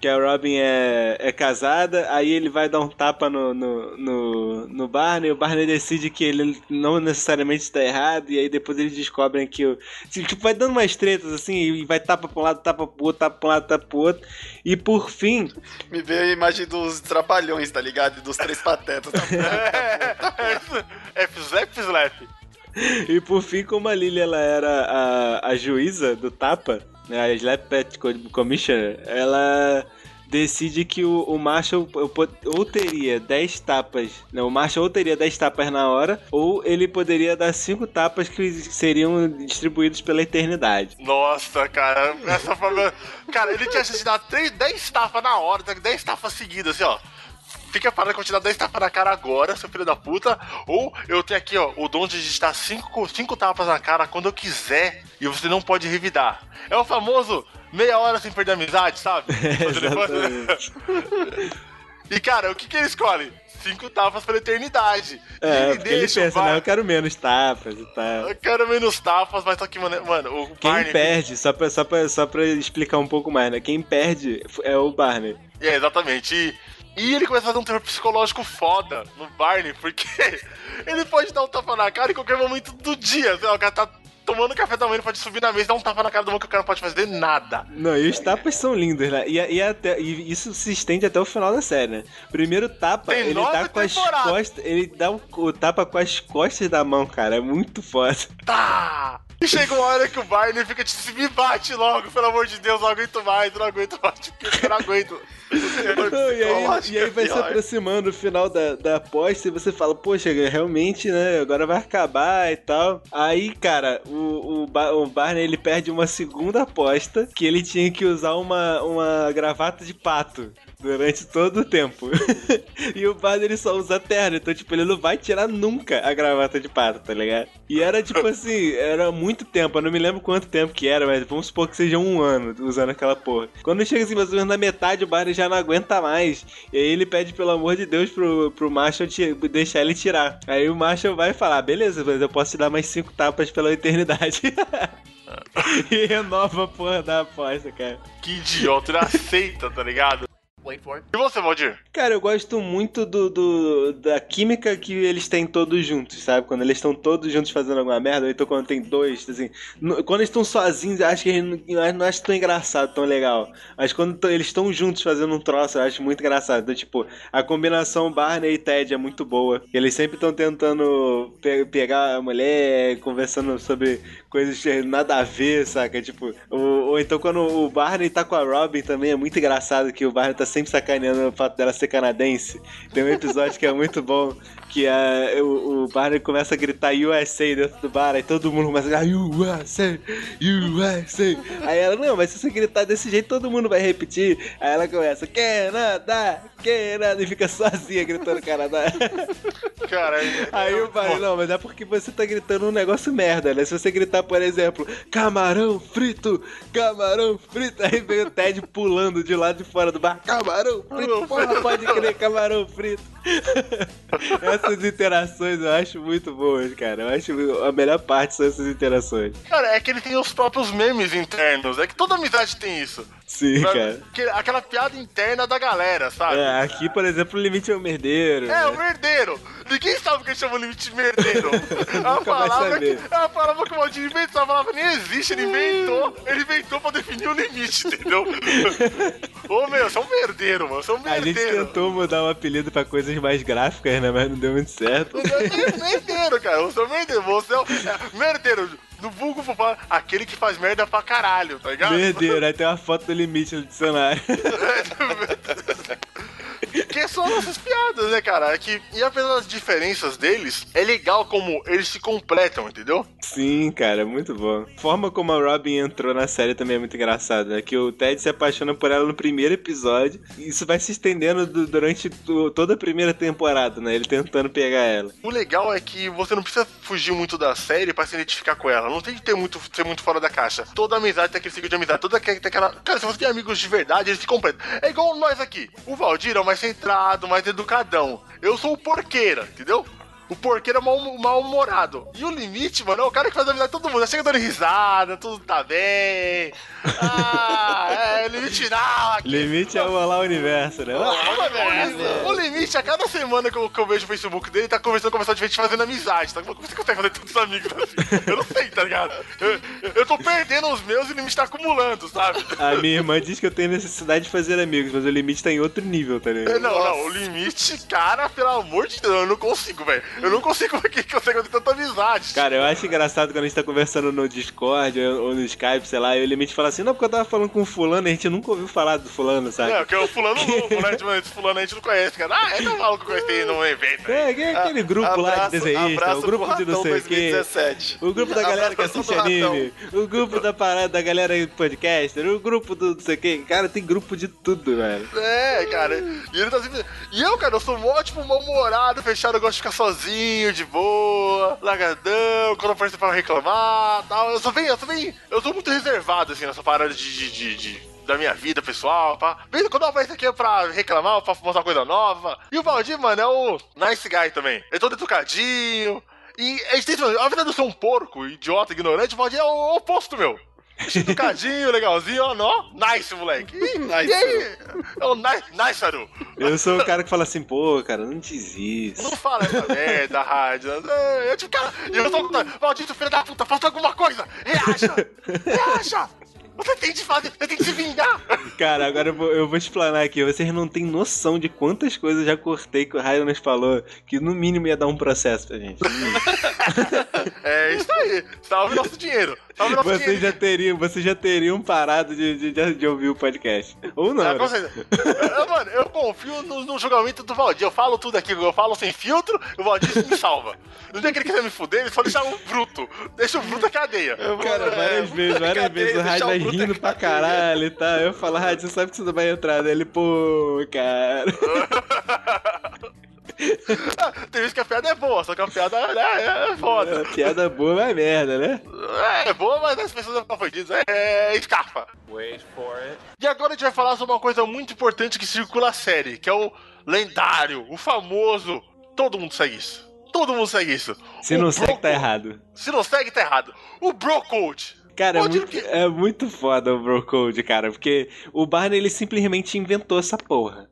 que a Robin é, é casada, aí ele vai dar um tapa no, no, no, no Barney, o Barney decide que ele não necessariamente está errado, e aí depois eles descobrem que o. Tipo, vai dando umas tretas assim, e vai tapa pra um lado, tapa pro outro, tapa pra um lado, tapa pro outro. E por fim. Me veio a imagem dos trapalhões, tá ligado? E dos três patetas. é, é, é slap, slap. E por fim, como a Lily ela era a, a juíza do tapa, né, a Slap Pet Commissioner, ela decide que o, o Marshall ou teria 10 tapas. Não, o Marshall ou teria 10 tapas na hora, ou ele poderia dar 5 tapas que seriam distribuídos pela eternidade. Nossa, cara, essa forma. Cara, ele tinha chance de dar 10 tapas na hora, 10 tapas seguidas, assim, ó fica parado que eu te dar 10 tapas na cara agora, seu filho da puta. Ou eu tenho aqui, ó, o dom de digitar 5 cinco tapas na cara quando eu quiser e você não pode revidar. É o famoso meia hora sem perder a amizade, sabe? É, e cara, o que, que ele escolhe? Cinco tapas pela eternidade. É, ele, ele pensa, não, eu quero menos tapas e tal. Eu quero menos tapas, mas só que, mano, o Quem Barney... perde, só pra, só, pra, só pra explicar um pouco mais, né? Quem perde é o Barney. É, exatamente. E E ele começa a fazer um terror psicológico foda no Barney, porque ele pode dar um tapa na cara em qualquer momento do dia. O cara tá tomando café da manhã, pode subir na mesa e dar um tapa na cara do mão que o cara não pode fazer nada. Não, e os tapas são lindos, né? E, e, até, e isso se estende até o final da série, né? Primeiro tapa, Tem ele dá com as costas. Ele dá o, o tapa com as costas da mão, cara. É muito foda. Tá! E chega uma hora que o Barney fica tipo, se me bate logo, pelo amor de Deus, não aguento mais, não aguento mais, porque eu não aguento. Não, e, aí, e aí vai se aproximando o final da, da aposta e você fala, poxa, realmente, né? Agora vai acabar e tal. Aí, cara, o, o, o Barney ele perde uma segunda aposta que ele tinha que usar uma, uma gravata de pato durante todo o tempo. e o Barney ele só usa terno, então, tipo, ele não vai tirar nunca a gravata de pato, tá ligado? E era tipo assim, era muito tempo, eu não me lembro quanto tempo que era, mas vamos supor que seja um ano usando aquela porra. Quando chega assim, mais ou menos na metade, o Barney já não aguenta mais. E aí ele pede, pelo amor de Deus, pro, pro Marshall deixar ele tirar. Aí o Marshall vai falar: beleza, mas eu posso te dar mais cinco tapas pela eternidade. e renova a porra da aposta, cara. Que idiota, ele aceita, tá ligado? Wait for it. E você, Valdir? Cara, eu gosto muito do, do, da química que eles têm todos juntos, sabe? Quando eles estão todos juntos fazendo alguma merda, ou então quando tem dois, assim. quando eles estão sozinhos, eu acho que eles não, não acho tão engraçado, tão legal. Mas quando eles estão juntos fazendo um troço, eu acho muito engraçado. Então, tipo, a combinação Barney e Ted é muito boa. Eles sempre estão tentando pe pegar a mulher, conversando sobre coisas nada a ver, saca? Tipo, ou, ou então quando o Barney tá com a Robin também é muito engraçado que o Barney tá sempre sacaneando o fato dela ser canadense. Tem um episódio que é muito bom, que é, o, o Barney começa a gritar USA dentro do bar, aí todo mundo começa a gritar USA, USA. Aí ela, não, mas se você gritar desse jeito, todo mundo vai repetir. Aí ela começa, Canadá, Canadá, e fica sozinha gritando Canadá. Cara, aí o Barney, não, mas é porque você tá gritando um negócio merda, né? Se você gritar, por exemplo, camarão frito, camarão frito, aí vem o Ted pulando de lado de fora do bar, camarão frito, porra, pode crer, camarão frito. essas interações eu acho muito boas, cara. Eu acho a melhor parte são essas interações. Cara, é que ele tem os próprios memes internos. É que toda amizade tem isso. Sim, cara. aquela piada interna da galera, sabe? É, aqui, por exemplo, o limite é o merdeiro. É, né? o merdeiro. Ninguém sabe o que chama o limite de merdeiro. é, uma palavra que, é uma palavra que o Maldinho inventou. A palavra nem existe, ele inventou. Ele inventou pra definir o limite, entendeu? Ô, meu, é um merdeiro, mano. É um merdeiro. A gente tentou mudar o um apelido pra coisas mais gráficas, né? Mas não deu muito certo. Você é merdeiro, cara. É um merdeiro. Você é um é, merdeiro no vulgo popular, aquele que faz merda pra caralho, tá ligado? Merdeiro, aí tem uma foto do limite no dicionário. que são nossas piadas, né, cara? É que, e apesar das diferenças deles, é legal como eles se completam, entendeu? Sim, cara, muito bom. A forma como a Robin entrou na série também é muito engraçada, né? Que o Ted se apaixona por ela no primeiro episódio, e isso vai se estendendo durante toda a primeira temporada, né? Ele tentando pegar ela. O legal é que você não precisa fugir muito da série para se identificar com ela. Não tem que ter muito, ser muito fora da caixa. Toda amizade tem aquele ciclo de amizade. Toda aquela. Cara, se você tem amigos de verdade, eles se completam. É igual nós aqui. O Valdir é o mais centrado, mais educadão. Eu sou o porqueira, entendeu? O porqueiro é mal-humorado. e o limite, mano, é o cara que faz a vida de todo mundo. Chega dando risada, tudo tá bem. Ah, é, limite não. Aqui. Limite é o Olá Universo, né? Olá, Universo. O, limite, a cada semana que eu, que eu, vejo o Facebook dele, tá conversando com a pessoa de gente fazendo amizade. Tá? Como você consegue fazer tantos amigos assim? Eu não sei, tá ligado? Eu, eu tô perdendo os meus e o limite tá acumulando, sabe? A minha irmã diz que eu tenho necessidade de fazer amigos, mas o limite tá em outro nível, tá ligado? Não, não, o limite, cara, pelo amor de Deus, eu não consigo, velho. Eu não consigo que eu tenho tanta amizade. Cara, eu acho engraçado quando a gente tá conversando no Discord ou no Skype, sei lá, e o limite fala assim, não, porque eu tava falando com o fulano e a gente nunca ouviu falar do fulano, sabe? É, porque é o fulano novo, né? Tipo, esse fulano a gente não conhece, cara. Ah, é não maluco que eu conheci num evento. É, que é aquele grupo abraço, lá de desenhista, o grupo de não sei o quê. O grupo da galera que assiste anime, o grupo da parada da galera podcaster, o grupo do não sei o quê. Cara, tem grupo de tudo, velho. É, cara. E ele tá sempre... E eu, cara, eu sou mó, tipo, mal-humorado, fechado, eu gosto de ficar sozinho, de boa, lagadão, quando aparece pra reclamar tal. Eu sou bem, eu sou bem. Eu sou muito reservado, assim, nessa parada de, de, de, de da minha vida pessoal, pá. Mesmo quando aparece aqui é pra reclamar, pra mostrar coisa nova. E o Valdir, mano, é o nice guy também. Ele é todo educadinho. E a gente tem, a vida de ser um porco, idiota, ignorante, o Valdir é o oposto, meu. Educadinho, legalzinho, ó, nó. Nice, moleque. E, Nice. e aí? É o nice, nice, Haru. Eu sou o cara que fala assim, pô, cara, não isso. Não fala essa merda, rádio. Eu tipo, cara, eu tô maldito filho da puta, faça alguma coisa. Reaja. Reaja. Você tem de fazer, você tem que se vingar. Cara, agora eu vou, eu vou explanar aqui. Vocês não têm noção de quantas coisas eu já cortei que o Ryan falou que no mínimo ia dar um processo pra gente. É isso aí. Salve nosso dinheiro. Salve nosso Vocês dinheiro. já teriam, vocês já teriam parado de, de, de ouvir o podcast. Ou não. Ah, né? com certeza. Eu, mano, eu confio no, no julgamento do Valdir. Eu falo tudo aqui, eu falo sem filtro, o Valdir me salva. No dia que ele quiser me fuder, ele só deixa o bruto. Deixa o bruto na cadeia. Cara, várias vezes, várias Cadeia, vezes o Rádio vai bruto rindo é pra caralho e tal. Eu falo, Rádio, você sabe que você não vai entrar. Daí ele, pô, cara. Tem vezes que a piada é boa, só que a piada é, é foda. Piada boa, mas merda, né? É, é boa, mas as pessoas disso. É, é escafa. Wait for it. E agora a gente vai falar sobre uma coisa muito importante que circula a série, que é o lendário, o famoso. Todo mundo segue isso. Todo mundo segue isso. Se O não segue, tá errado. Se não segue, tá errado. O Bro Code. Cara, é muito, que- é muito foda o Bro Code, cara, porque o Barney ele simplesmente inventou essa porra.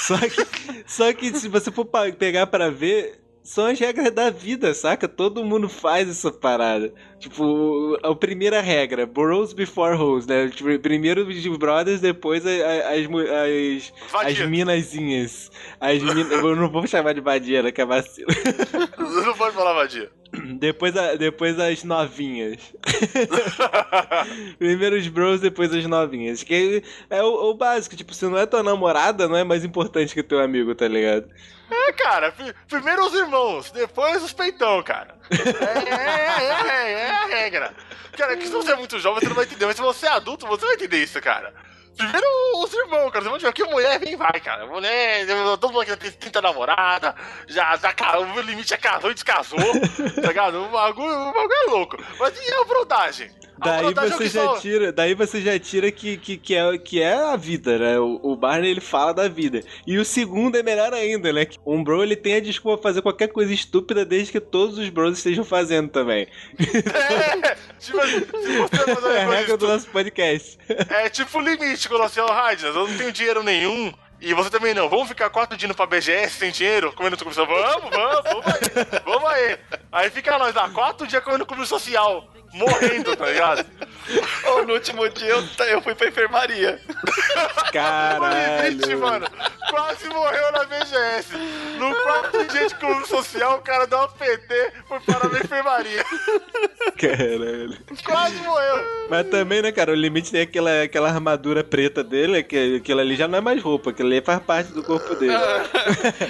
Só que, só que se você for pegar pra ver, são as regras da vida, saca? Todo mundo faz essa parada. Tipo, a primeira regra, bros before hoes, né? Tipo, primeiro os brothers, depois as, as, as minazinhas. As min... Eu não vou chamar de vadia, né? Que é vacilo. Não pode falar vadia. Depois, a- depois as novinhas. Primeiro os bros, depois as novinhas. Que é o, o básico, tipo, se não é tua namorada, não é mais importante que teu amigo, tá ligado? É, cara, pri- primeiro os irmãos, depois os peitão, cara. É, é, é, é, é a regra. Cara, que se você é muito jovem, você não vai entender, mas se você é adulto, você vai entender isso, cara. Primeiro os irmãos, cara. Vai ver que mulher vem vai, cara. Mulher, todo mundo aqui tem 30 namorada, já, já o limite é casou e descasou, tá ligado? O bagulho, o bagulho é louco. Mas e a brodagem? A Daí é o você já só- tira, daí você já tira que, que, que, é, que é a vida, né? O, o Barney ele fala da vida. E o segundo é melhor ainda, né? Que Um bro ele tem a desculpa pra fazer qualquer coisa estúpida desde que todos os bros estejam fazendo também. É, tipo, se você vai fazer É a uma coisa regra do nosso podcast. É tipo o limite ó, Raiders, eu não tenho dinheiro nenhum. E você também não. Vamos ficar quatro dias pra BGS sem dinheiro, comendo comida social? Vamos, vamos, vamos aí. Vamos aí. Aí fica nós lá, quatro dias comendo comida social. Morrendo, tá ligado? Ou no último dia eu, eu fui pra enfermaria. O Caralho. limite, mano. Quase morreu na BGS. No quarto dia de comida social, o cara dá um PT, foi parar na enfermaria. Caralho. Quase morreu. Mas também, né, cara, o limite tem aquela, aquela armadura preta dele, que aquilo ali já não é mais roupa, aquilo ali faz parte do corpo dele.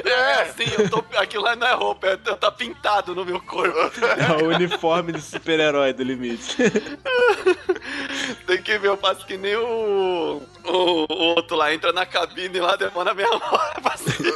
É, sim, eu tô, aquilo lá não é roupa, é, tá pintado no meu corpo. É o uniforme de super-herói do limite. Tem que ver, eu faço que nem o, o, o outro lá, entra na cabine lá, demora meia hora pra assistir.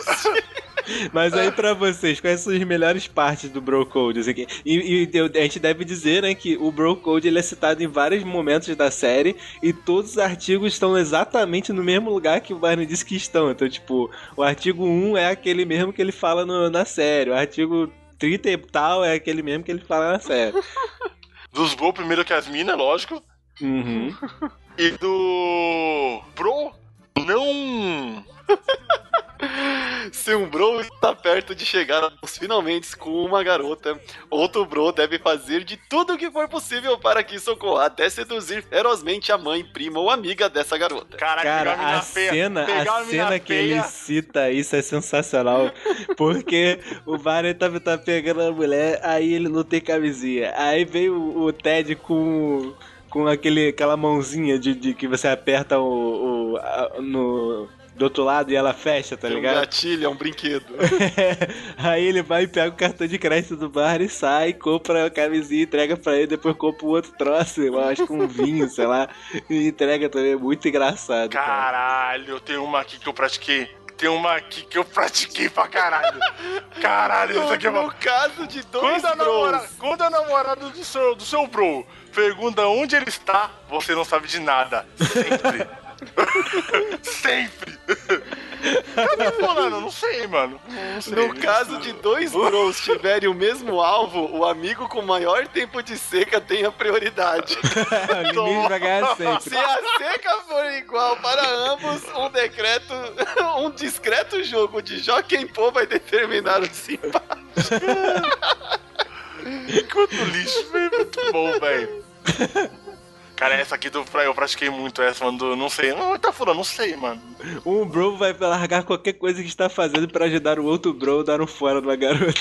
Mas aí pra vocês, quais são as melhores partes do Bro Code? Assim, que- e, e a gente deve dizer, né, que o Bro Code ele é citado em vários momentos da série e todos os artigos estão exatamente no mesmo lugar que o Barney disse que estão. Então, tipo, o artigo 1 é aquele mesmo que ele fala no- na série, o artigo 30 e tal é aquele mesmo que ele fala na série. Dos Bro primeiro que as minas, lógico. Uhum. E do. Bro, não. Se um bro está perto de chegar aos finalmente com uma garota, outro bro deve fazer de tudo o que for possível para que isso ocorra, até seduzir ferozmente a mãe, prima ou amiga dessa garota. Caraca, Cara, a feia, cena, pegar a cena que ele feia. cita isso é sensacional. Porque o Barney tá, tá pegando a mulher, aí ele não tem camisinha. Aí vem o, o Ted com, com aquele, aquela mãozinha de, de que você aperta o, o- a- no, do outro lado e ela fecha, tá É um ligado? gatilho, é um brinquedo. aí ele vai e pega o cartão de crédito do Barney, sai, compra a camisinha, entrega pra ele, depois compra um outro troço, eu acho que um vinho, sei lá, e entrega também. É muito engraçado. cara. Caralho, tem uma aqui que eu pratiquei. Tem uma aqui que eu pratiquei pra caralho. Caralho, isso aqui é no uma. caso de dois Quando a, namora... bros, Quando a namorada do seu, do seu bro pergunta onde ele está, você não sabe de nada. Sempre. Sempre. Tá falando? Não sei, mano. Não sei. No caso de dois bros tiverem o mesmo alvo, o amigo com maior tempo de seca tem a prioridade. o vai ganhar sempre. Se a seca for igual para ambos, um decreto, um discreto jogo de Joaquim Pô vai determinar o desempate. Quanto lixo, velho. Muito bom, velho. Cara, essa aqui do eu pratiquei muito essa, mano. Do, não sei. Não, tá falando, não sei, mano. Um bro vai largar qualquer coisa que está fazendo pra ajudar o outro bro a dar um fora numa garota.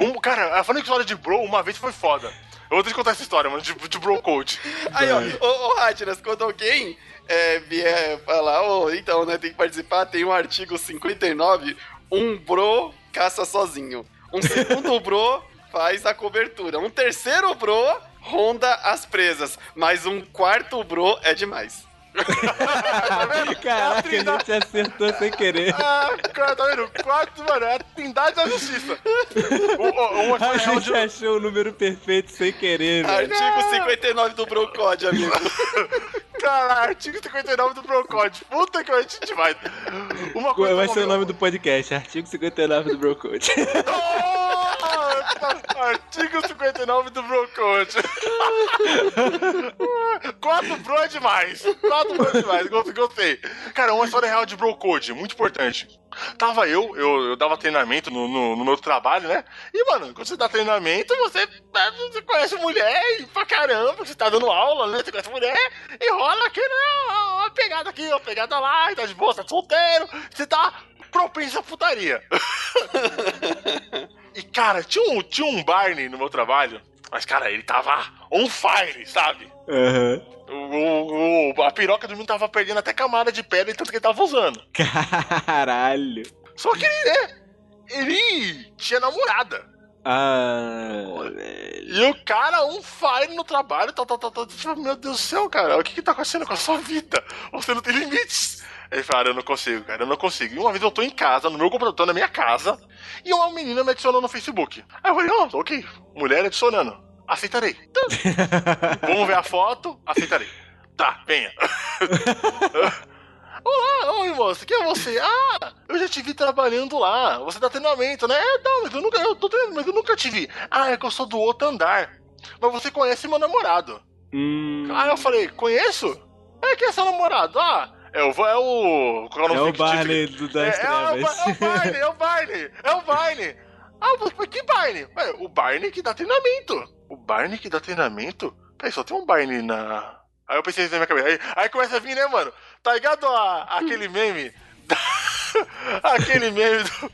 Um, cara, falando história de bro, uma vez foi foda. Eu vou ter que contar essa história, mano, de, de bro coach. Aí, ó, ô, ô quando alguém é, vier falar, ô, então, né, tem que participar, tem um artigo 59, um bro caça sozinho. Um segundo bro faz a cobertura. Um terceiro bro ronda as presas. Mas um quarto bro é demais. Caraca, a gente acertou sem querer. Ah, cara, tá vendo? Quarto, mano, é a trindade da justiça. O, o, o, a gente achou o número perfeito sem querer, velho. Artigo 59 do Brocode, amigo. Cara, artigo 59 do Brocode. Puta que a gente vai. Uma coisa vai ser o nome do podcast, artigo 59 do Brocode. artigo 59 do Brocode. Quatro bro é demais. Quatro bro é demais. Gostei. Cara, uma história real de Brocode, muito importante. Tava eu, eu, eu dava treinamento no, no, no, meu trabalho, né? E, mano, quando você dá treinamento, você, né, você conhece mulher pra caramba, você tá dando aula, né? Você conhece mulher e rola aqui, né? Uma pegada aqui, uma pegada lá, e tá de boa, tá solteiro, você tá propenso à putaria. e, cara, tinha um, tinha um Barney no meu trabalho, mas, cara, ele tava on fire, sabe? Uhum. O, o, a piroca do menino tava perdendo até camada de pedra, tanto que ele tava usando. Caralho. Só que ele, né? Ele tinha namorada. Ah, E o cara, um fire no trabalho, tá, tá, tá, tá. Meu Deus do céu, cara, o que que tá acontecendo com a sua vida? Você não tem limites. Ele fala, eu não consigo, cara, eu não consigo. E uma vez eu tô em casa, no meu computador, na minha casa, e uma menina me adicionou no Facebook. Aí eu falei, ó, oh, ok, mulher adicionando aceitarei. Então, vamos ver a foto, aceitarei. Tá, venha. Olá, oi moça, quem é você? Ah, eu já te vi trabalhando lá. Você dá treinamento, né? É, não, mas eu nunca, eu tô treinando, mas eu nunca te vi. Ah, é que eu sou do outro andar. Mas você conhece meu namorado. Hum. Ah, eu falei, conheço? É que é seu namorado? Ah, é o. É o. Qual é o, é o Barney do das é, é, é, o, é o Barney, é o Barney, é o Barney. Ah, mas que Barney? Ué, o Barney que dá treinamento. O Barney que dá treinamento? Peraí, só tem um Barney na. Aí eu pensei isso na minha cabeça. Aí, aí começa a vir, né, mano? Tá ligado a, aquele meme? Da, aquele meme do,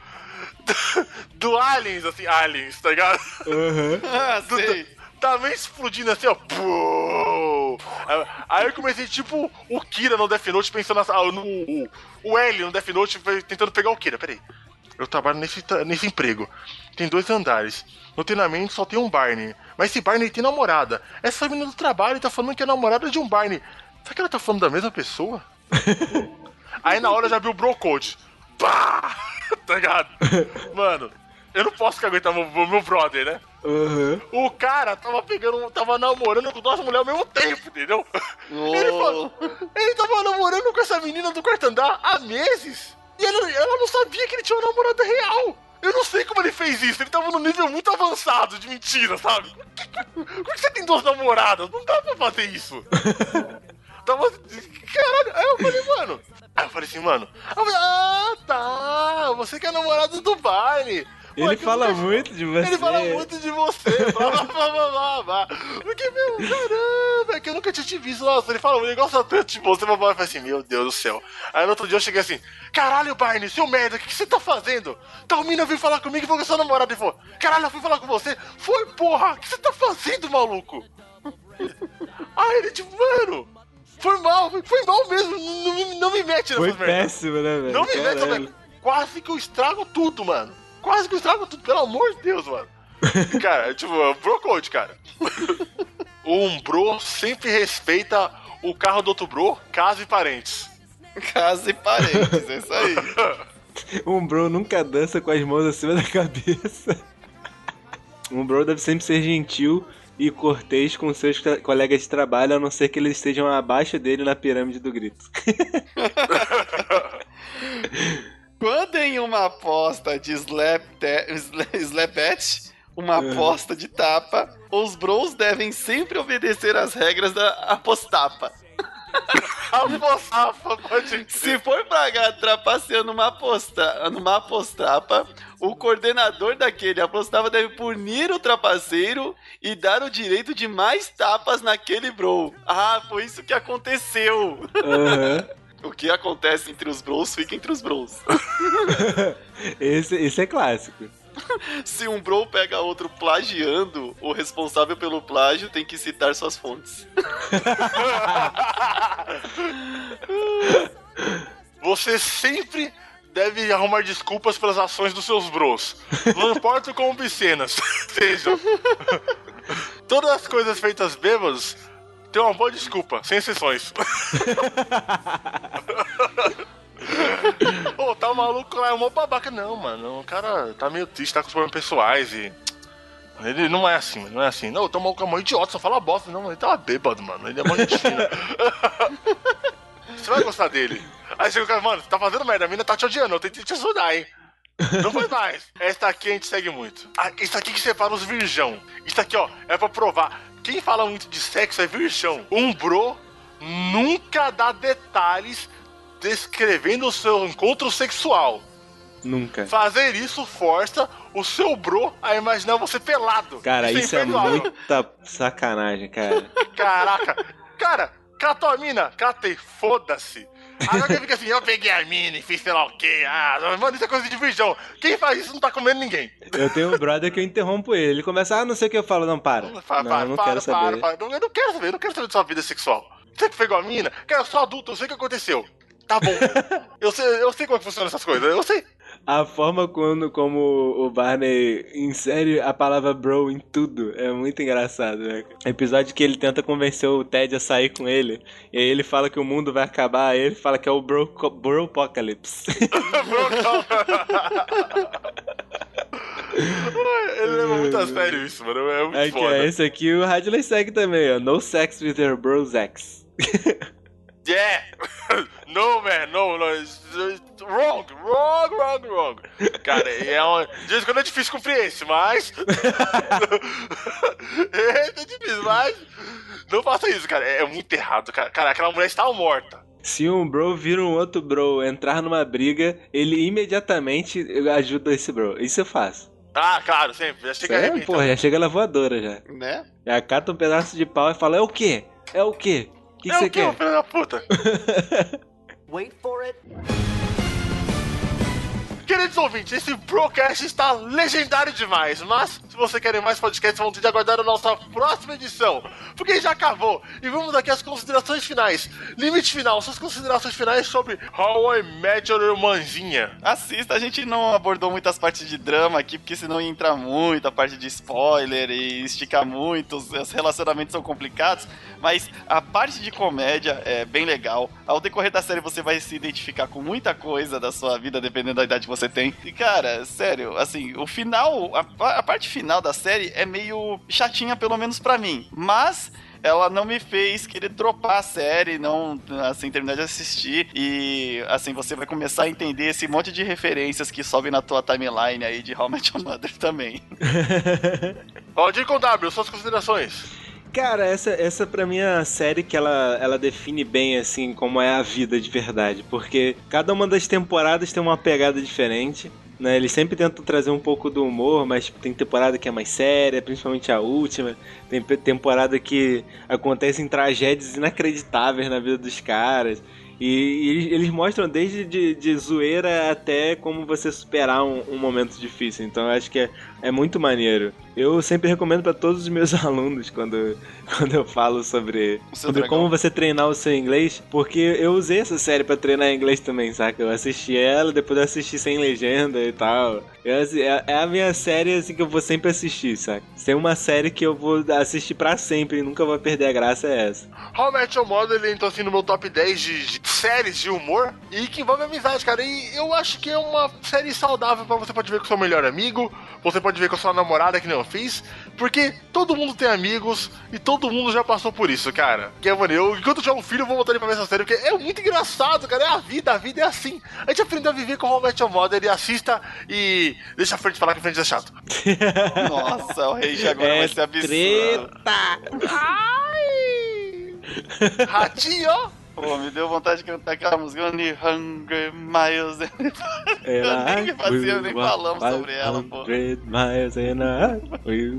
do, do, Aliens, assim, Aliens, tá ligado? Uhum. ah, sei. tá meio explodindo assim, ó. Aí eu comecei, tipo, o Kira no Death Note pensando no. O, o L no Death Note tentando pegar o Kira. Peraí. Eu trabalho nesse, nesse emprego. Tem dois andares. No treinamento só tem um Barney. Mas esse Barney tem namorada. Essa menina do trabalho tá falando que é namorada de um Barney. Será que ela tá falando da mesma pessoa? Aí na hora já viu o Brocode. Pá! tá ligado? Mano, eu não posso aguentar meu, meu brother, né? Uhum. O cara tava pegando, tava namorando com duas mulheres ao mesmo tempo, entendeu? Oh. Ele, falou, ele tava namorando com essa menina do quarto andar há meses. E ela, ela não sabia que ele tinha uma namorada real. Eu não sei como ele fez isso, ele tava num nível muito avançado de mentira, sabe? Como que você tem duas namoradas? Não dá pra fazer isso. tava. Caralho, aí eu falei, mano. Aí eu falei assim, mano. Eu falei, ah, tá. Você que é namorado do Barney. Ele fala muito de você. Ele fala muito de você. blá, blá, blá, blá, blá. Porque, meu, caramba, é que eu nunca tinha te visto. Nossa, ele fala, ele gosta tanto de você. Eu falei assim, meu Deus do céu. Aí no outro dia eu cheguei assim, caralho, Barney, seu merda, o que, que você tá fazendo? Talmina veio falar comigo e falou que sua namorada. Ele falou, caralho, eu fui falar com você. Foi, porra, o que você tá fazendo, maluco? Aí ele, tipo, mano, foi mal, foi mal mesmo. Não, não, me mete nessas Foi péssimo, né, velho? Não me mete, velho. Quase que eu estrago tudo, mano. Quase que eu estrago tudo, pelo amor de Deus, mano. cara, tipo, bro code, cara. um bro sempre respeita o carro do outro bro, casa e parentes. Casa e parentes, é isso aí. um bro nunca dança com as mãos acima da cabeça. Um bro deve sempre ser gentil e cortês com seus colegas de trabalho, a não ser que eles estejam abaixo dele na pirâmide do grito. Quando em uma aposta de slap, slapette, uma Uhum. aposta de tapa, os bros devem sempre obedecer às regras da apostapa. Apostafa, pode. Se for pagar trapaceando numa aposta, numa apostapa, o coordenador daquele apostava deve punir o trapaceiro e dar o direito de mais tapas naquele bro. Ah, foi isso que aconteceu. Aham. O que acontece entre os bros fica entre os bros. Esse, esse é clássico. Se um bro pega outro plagiando, o responsável pelo plágio tem que citar suas fontes. Você sempre deve arrumar desculpas pelas ações dos seus bros. Não importa como obscenas sejam. Todas as coisas feitas bêbados tem uma boa desculpa, sem exceções. Ô, tá o maluco lá, é um babaca. Não, mano, o cara tá meio triste, tá com os problemas pessoais e. Ele não é assim, não é assim. Não, tá o maluco é mó idiota, só fala bosta. Não, ele tava bêbado, mano. Ele é mó gente fina. Você vai gostar dele. Aí chega o cara, mano, você tá fazendo merda, a mina tá te odiando, eu tentei te ajudar, hein? Não faz mais. Esta aqui a gente segue muito. Ah, isso aqui que separa os virgão. Isso aqui, ó, é pra provar. Quem fala muito de sexo é virgão. Um bro nunca dá detalhes descrevendo o seu encontro sexual. Nunca. Fazer isso força o seu bro a imaginar você pelado. Cara, isso é imperdoável. muita sacanagem, cara. Caraca. Cara, catou a mina, catei, foda-se. Agora que fica assim, eu peguei a mina e fiz sei lá o quê. Ah, mano, isso é coisa de virgão. Quem faz isso não tá comendo ninguém. Eu tenho um brother que eu interrompo ele. Ele começa, ah, não sei o que eu falo. Não, para. Para, não, para, não para, quero saber. para, para. Não, eu não quero saber, eu não quero saber da sua vida sexual. Você pegou a mina? Cara, eu sou adulto, eu sei o que aconteceu. Tá bom. eu, sei, eu sei como é que funcionam essas coisas, eu sei. A forma quando, como o Barney insere a palavra bro em tudo é muito engraçado, né? Episódio que ele tenta convencer o Ted a sair com ele. E aí ele fala que o mundo vai acabar, aí ele fala que é o bro, bro apocalypse. Ele leva muito a sério isso, mano. É muito É que foda. é esse aqui o Radley segue também, ó. No sex with your bro's ex. Yeah! no, man, no, no. Wrong, wrong, wrong, wrong. Cara, é um. De vez em quando é difícil cumprir esse, mas. é, é difícil, mas. Não faça isso, cara. É muito errado, cara. Cara, aquela mulher está morta. Se um bro vira um outro bro entrar numa briga, ele imediatamente ajuda esse bro. Isso eu faço. Ah, claro, sempre. Já chega arrebentando. Porra, já chega na voadora já. Né? Já cata um pedaço de pau e fala, é o quê? É o quê? Que é você o que, quer? filho da puta? Wait for it. Queridos ouvintes, esse Procast está legendário demais, mas se você querem mais podcasts, vão ter de aguardar a nossa próxima edição, porque já acabou. E vamos aqui às considerações finais. Limite final, suas considerações finais sobre How I Met Your Irmãzinha. Assista, a gente não abordou muitas partes de drama aqui, porque senão ia entrar muito a parte de spoiler e esticar muito, os relacionamentos são complicados, mas a parte de comédia é bem legal. Ao decorrer da série você vai se identificar com muita coisa da sua vida, dependendo da idade que você tem. E cara, sério, assim, o final, a, a parte final da série é meio chatinha, pelo menos pra mim, mas ela não me fez querer dropar a série, não, assim, terminar de assistir. E, assim, você vai começar a entender esse monte de referências que sobe na tua timeline aí de How I Met Your Mother também. Valdir com W, suas considerações. Cara, essa, essa pra mim é a série que ela, ela define bem, assim, como é a vida de verdade. Porque cada uma das temporadas tem uma pegada diferente. Né, eles sempre tentam trazer um pouco do humor, mas tipo, tem temporada que é mais séria, principalmente a última. Tem temporada que acontecem tragédias inacreditáveis na vida dos caras. E, e eles, mostram desde de, de zoeira até como você superar um, um momento difícil. Então eu acho que é, é muito maneiro. Eu sempre recomendo pra todos os meus alunos quando, quando eu falo sobre, sobre dragão. como você treinar o seu inglês, porque eu usei essa série pra treinar inglês também, saca? Eu assisti ela, depois eu assisti sem legenda e tal. Eu, é, é a minha série assim que eu vou sempre assistir, saca? Se tem uma série que eu vou assistir pra sempre e nunca vou perder a graça, é essa. How Met Your Mother, ele entrou assim no meu top 10 de, de séries de humor e que envolve amizade, cara. E eu acho que é uma série saudável pra você pode ver com seu melhor amigo, você pode ver com a sua namorada, que nem eu fiz, porque todo mundo tem amigos e todo mundo já passou por isso, cara. Kevin, eu, enquanto eu tiver um filho, eu vou botar ele pra ver essa série, porque é muito engraçado, cara. É a vida, a vida é assim. A gente aprendeu a viver com o Your Mother e assista e deixa a frente falar que a frente é chato. Nossa, o Rage agora É vai ser absurdo. treta! Ratinho! Pô, me deu vontade de cantar aquela música Only Hungry Miles. Eu nem fazia, nem falamos sobre ela, pô. 500 miles and a we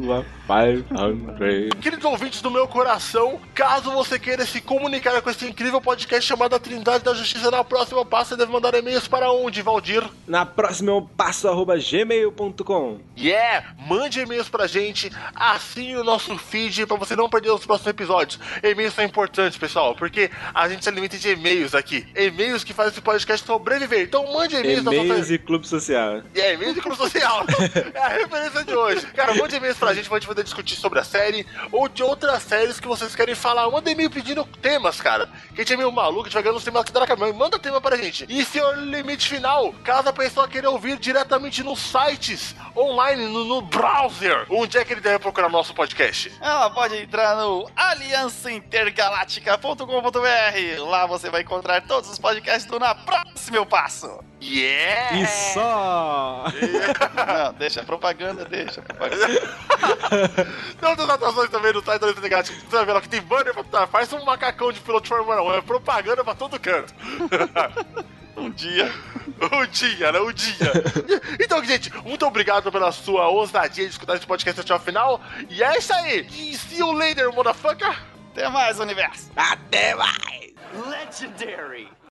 500. Queridos ouvintes do meu coração, caso você queira se comunicar com esse incrível podcast chamado A Trindade da Justiça na próxima passo, você deve mandar e-mails para onde, Valdir? Na próxima eu passo arroba gmail.com. Yeah! Mande e-mails pra gente, assine o nosso feed pra você não perder os próximos episódios. E-mails são importantes, pessoal, porque a gente se alimenta de e-mails aqui. E-mails que fazem esse podcast sobreviver. Então mande e-mails na E-mails e clube social. É, e-mails de clube social. é a referência de hoje. Cara, mande e-mails pra gente pra gente poder discutir sobre a série ou de outras séries que vocês querem falar. Manda e-mail pedindo temas, cara. Que a gente é meio maluco, a gente vai ganhando os temas aqui da caminhão. Manda tema pra gente. E seu limite final, caso a pessoa queira ouvir diretamente nos sites, online, no, no browser, onde é que ele deve procurar nosso podcast? Ela pode entrar no aliançaintergaláctica.com.br. Lá você vai encontrar todos os podcasts do Na Próxima Eu Passo. Yeah! E só! Não, deixa, propaganda, deixa, propaganda. Tem outras atrações também no site da Letra Gato. Você vai ver lá que tem banner pra trás. Faz um macacão de piloto de Fórmula 1. É propaganda pra todo canto. Um dia. O dia, né? O dia. Então, gente, muito obrigado pela sua ousadia de escutar esse podcast até o final. E é isso aí. E see you later, motherfucker. Até mais, universo. Até mais! Legendary.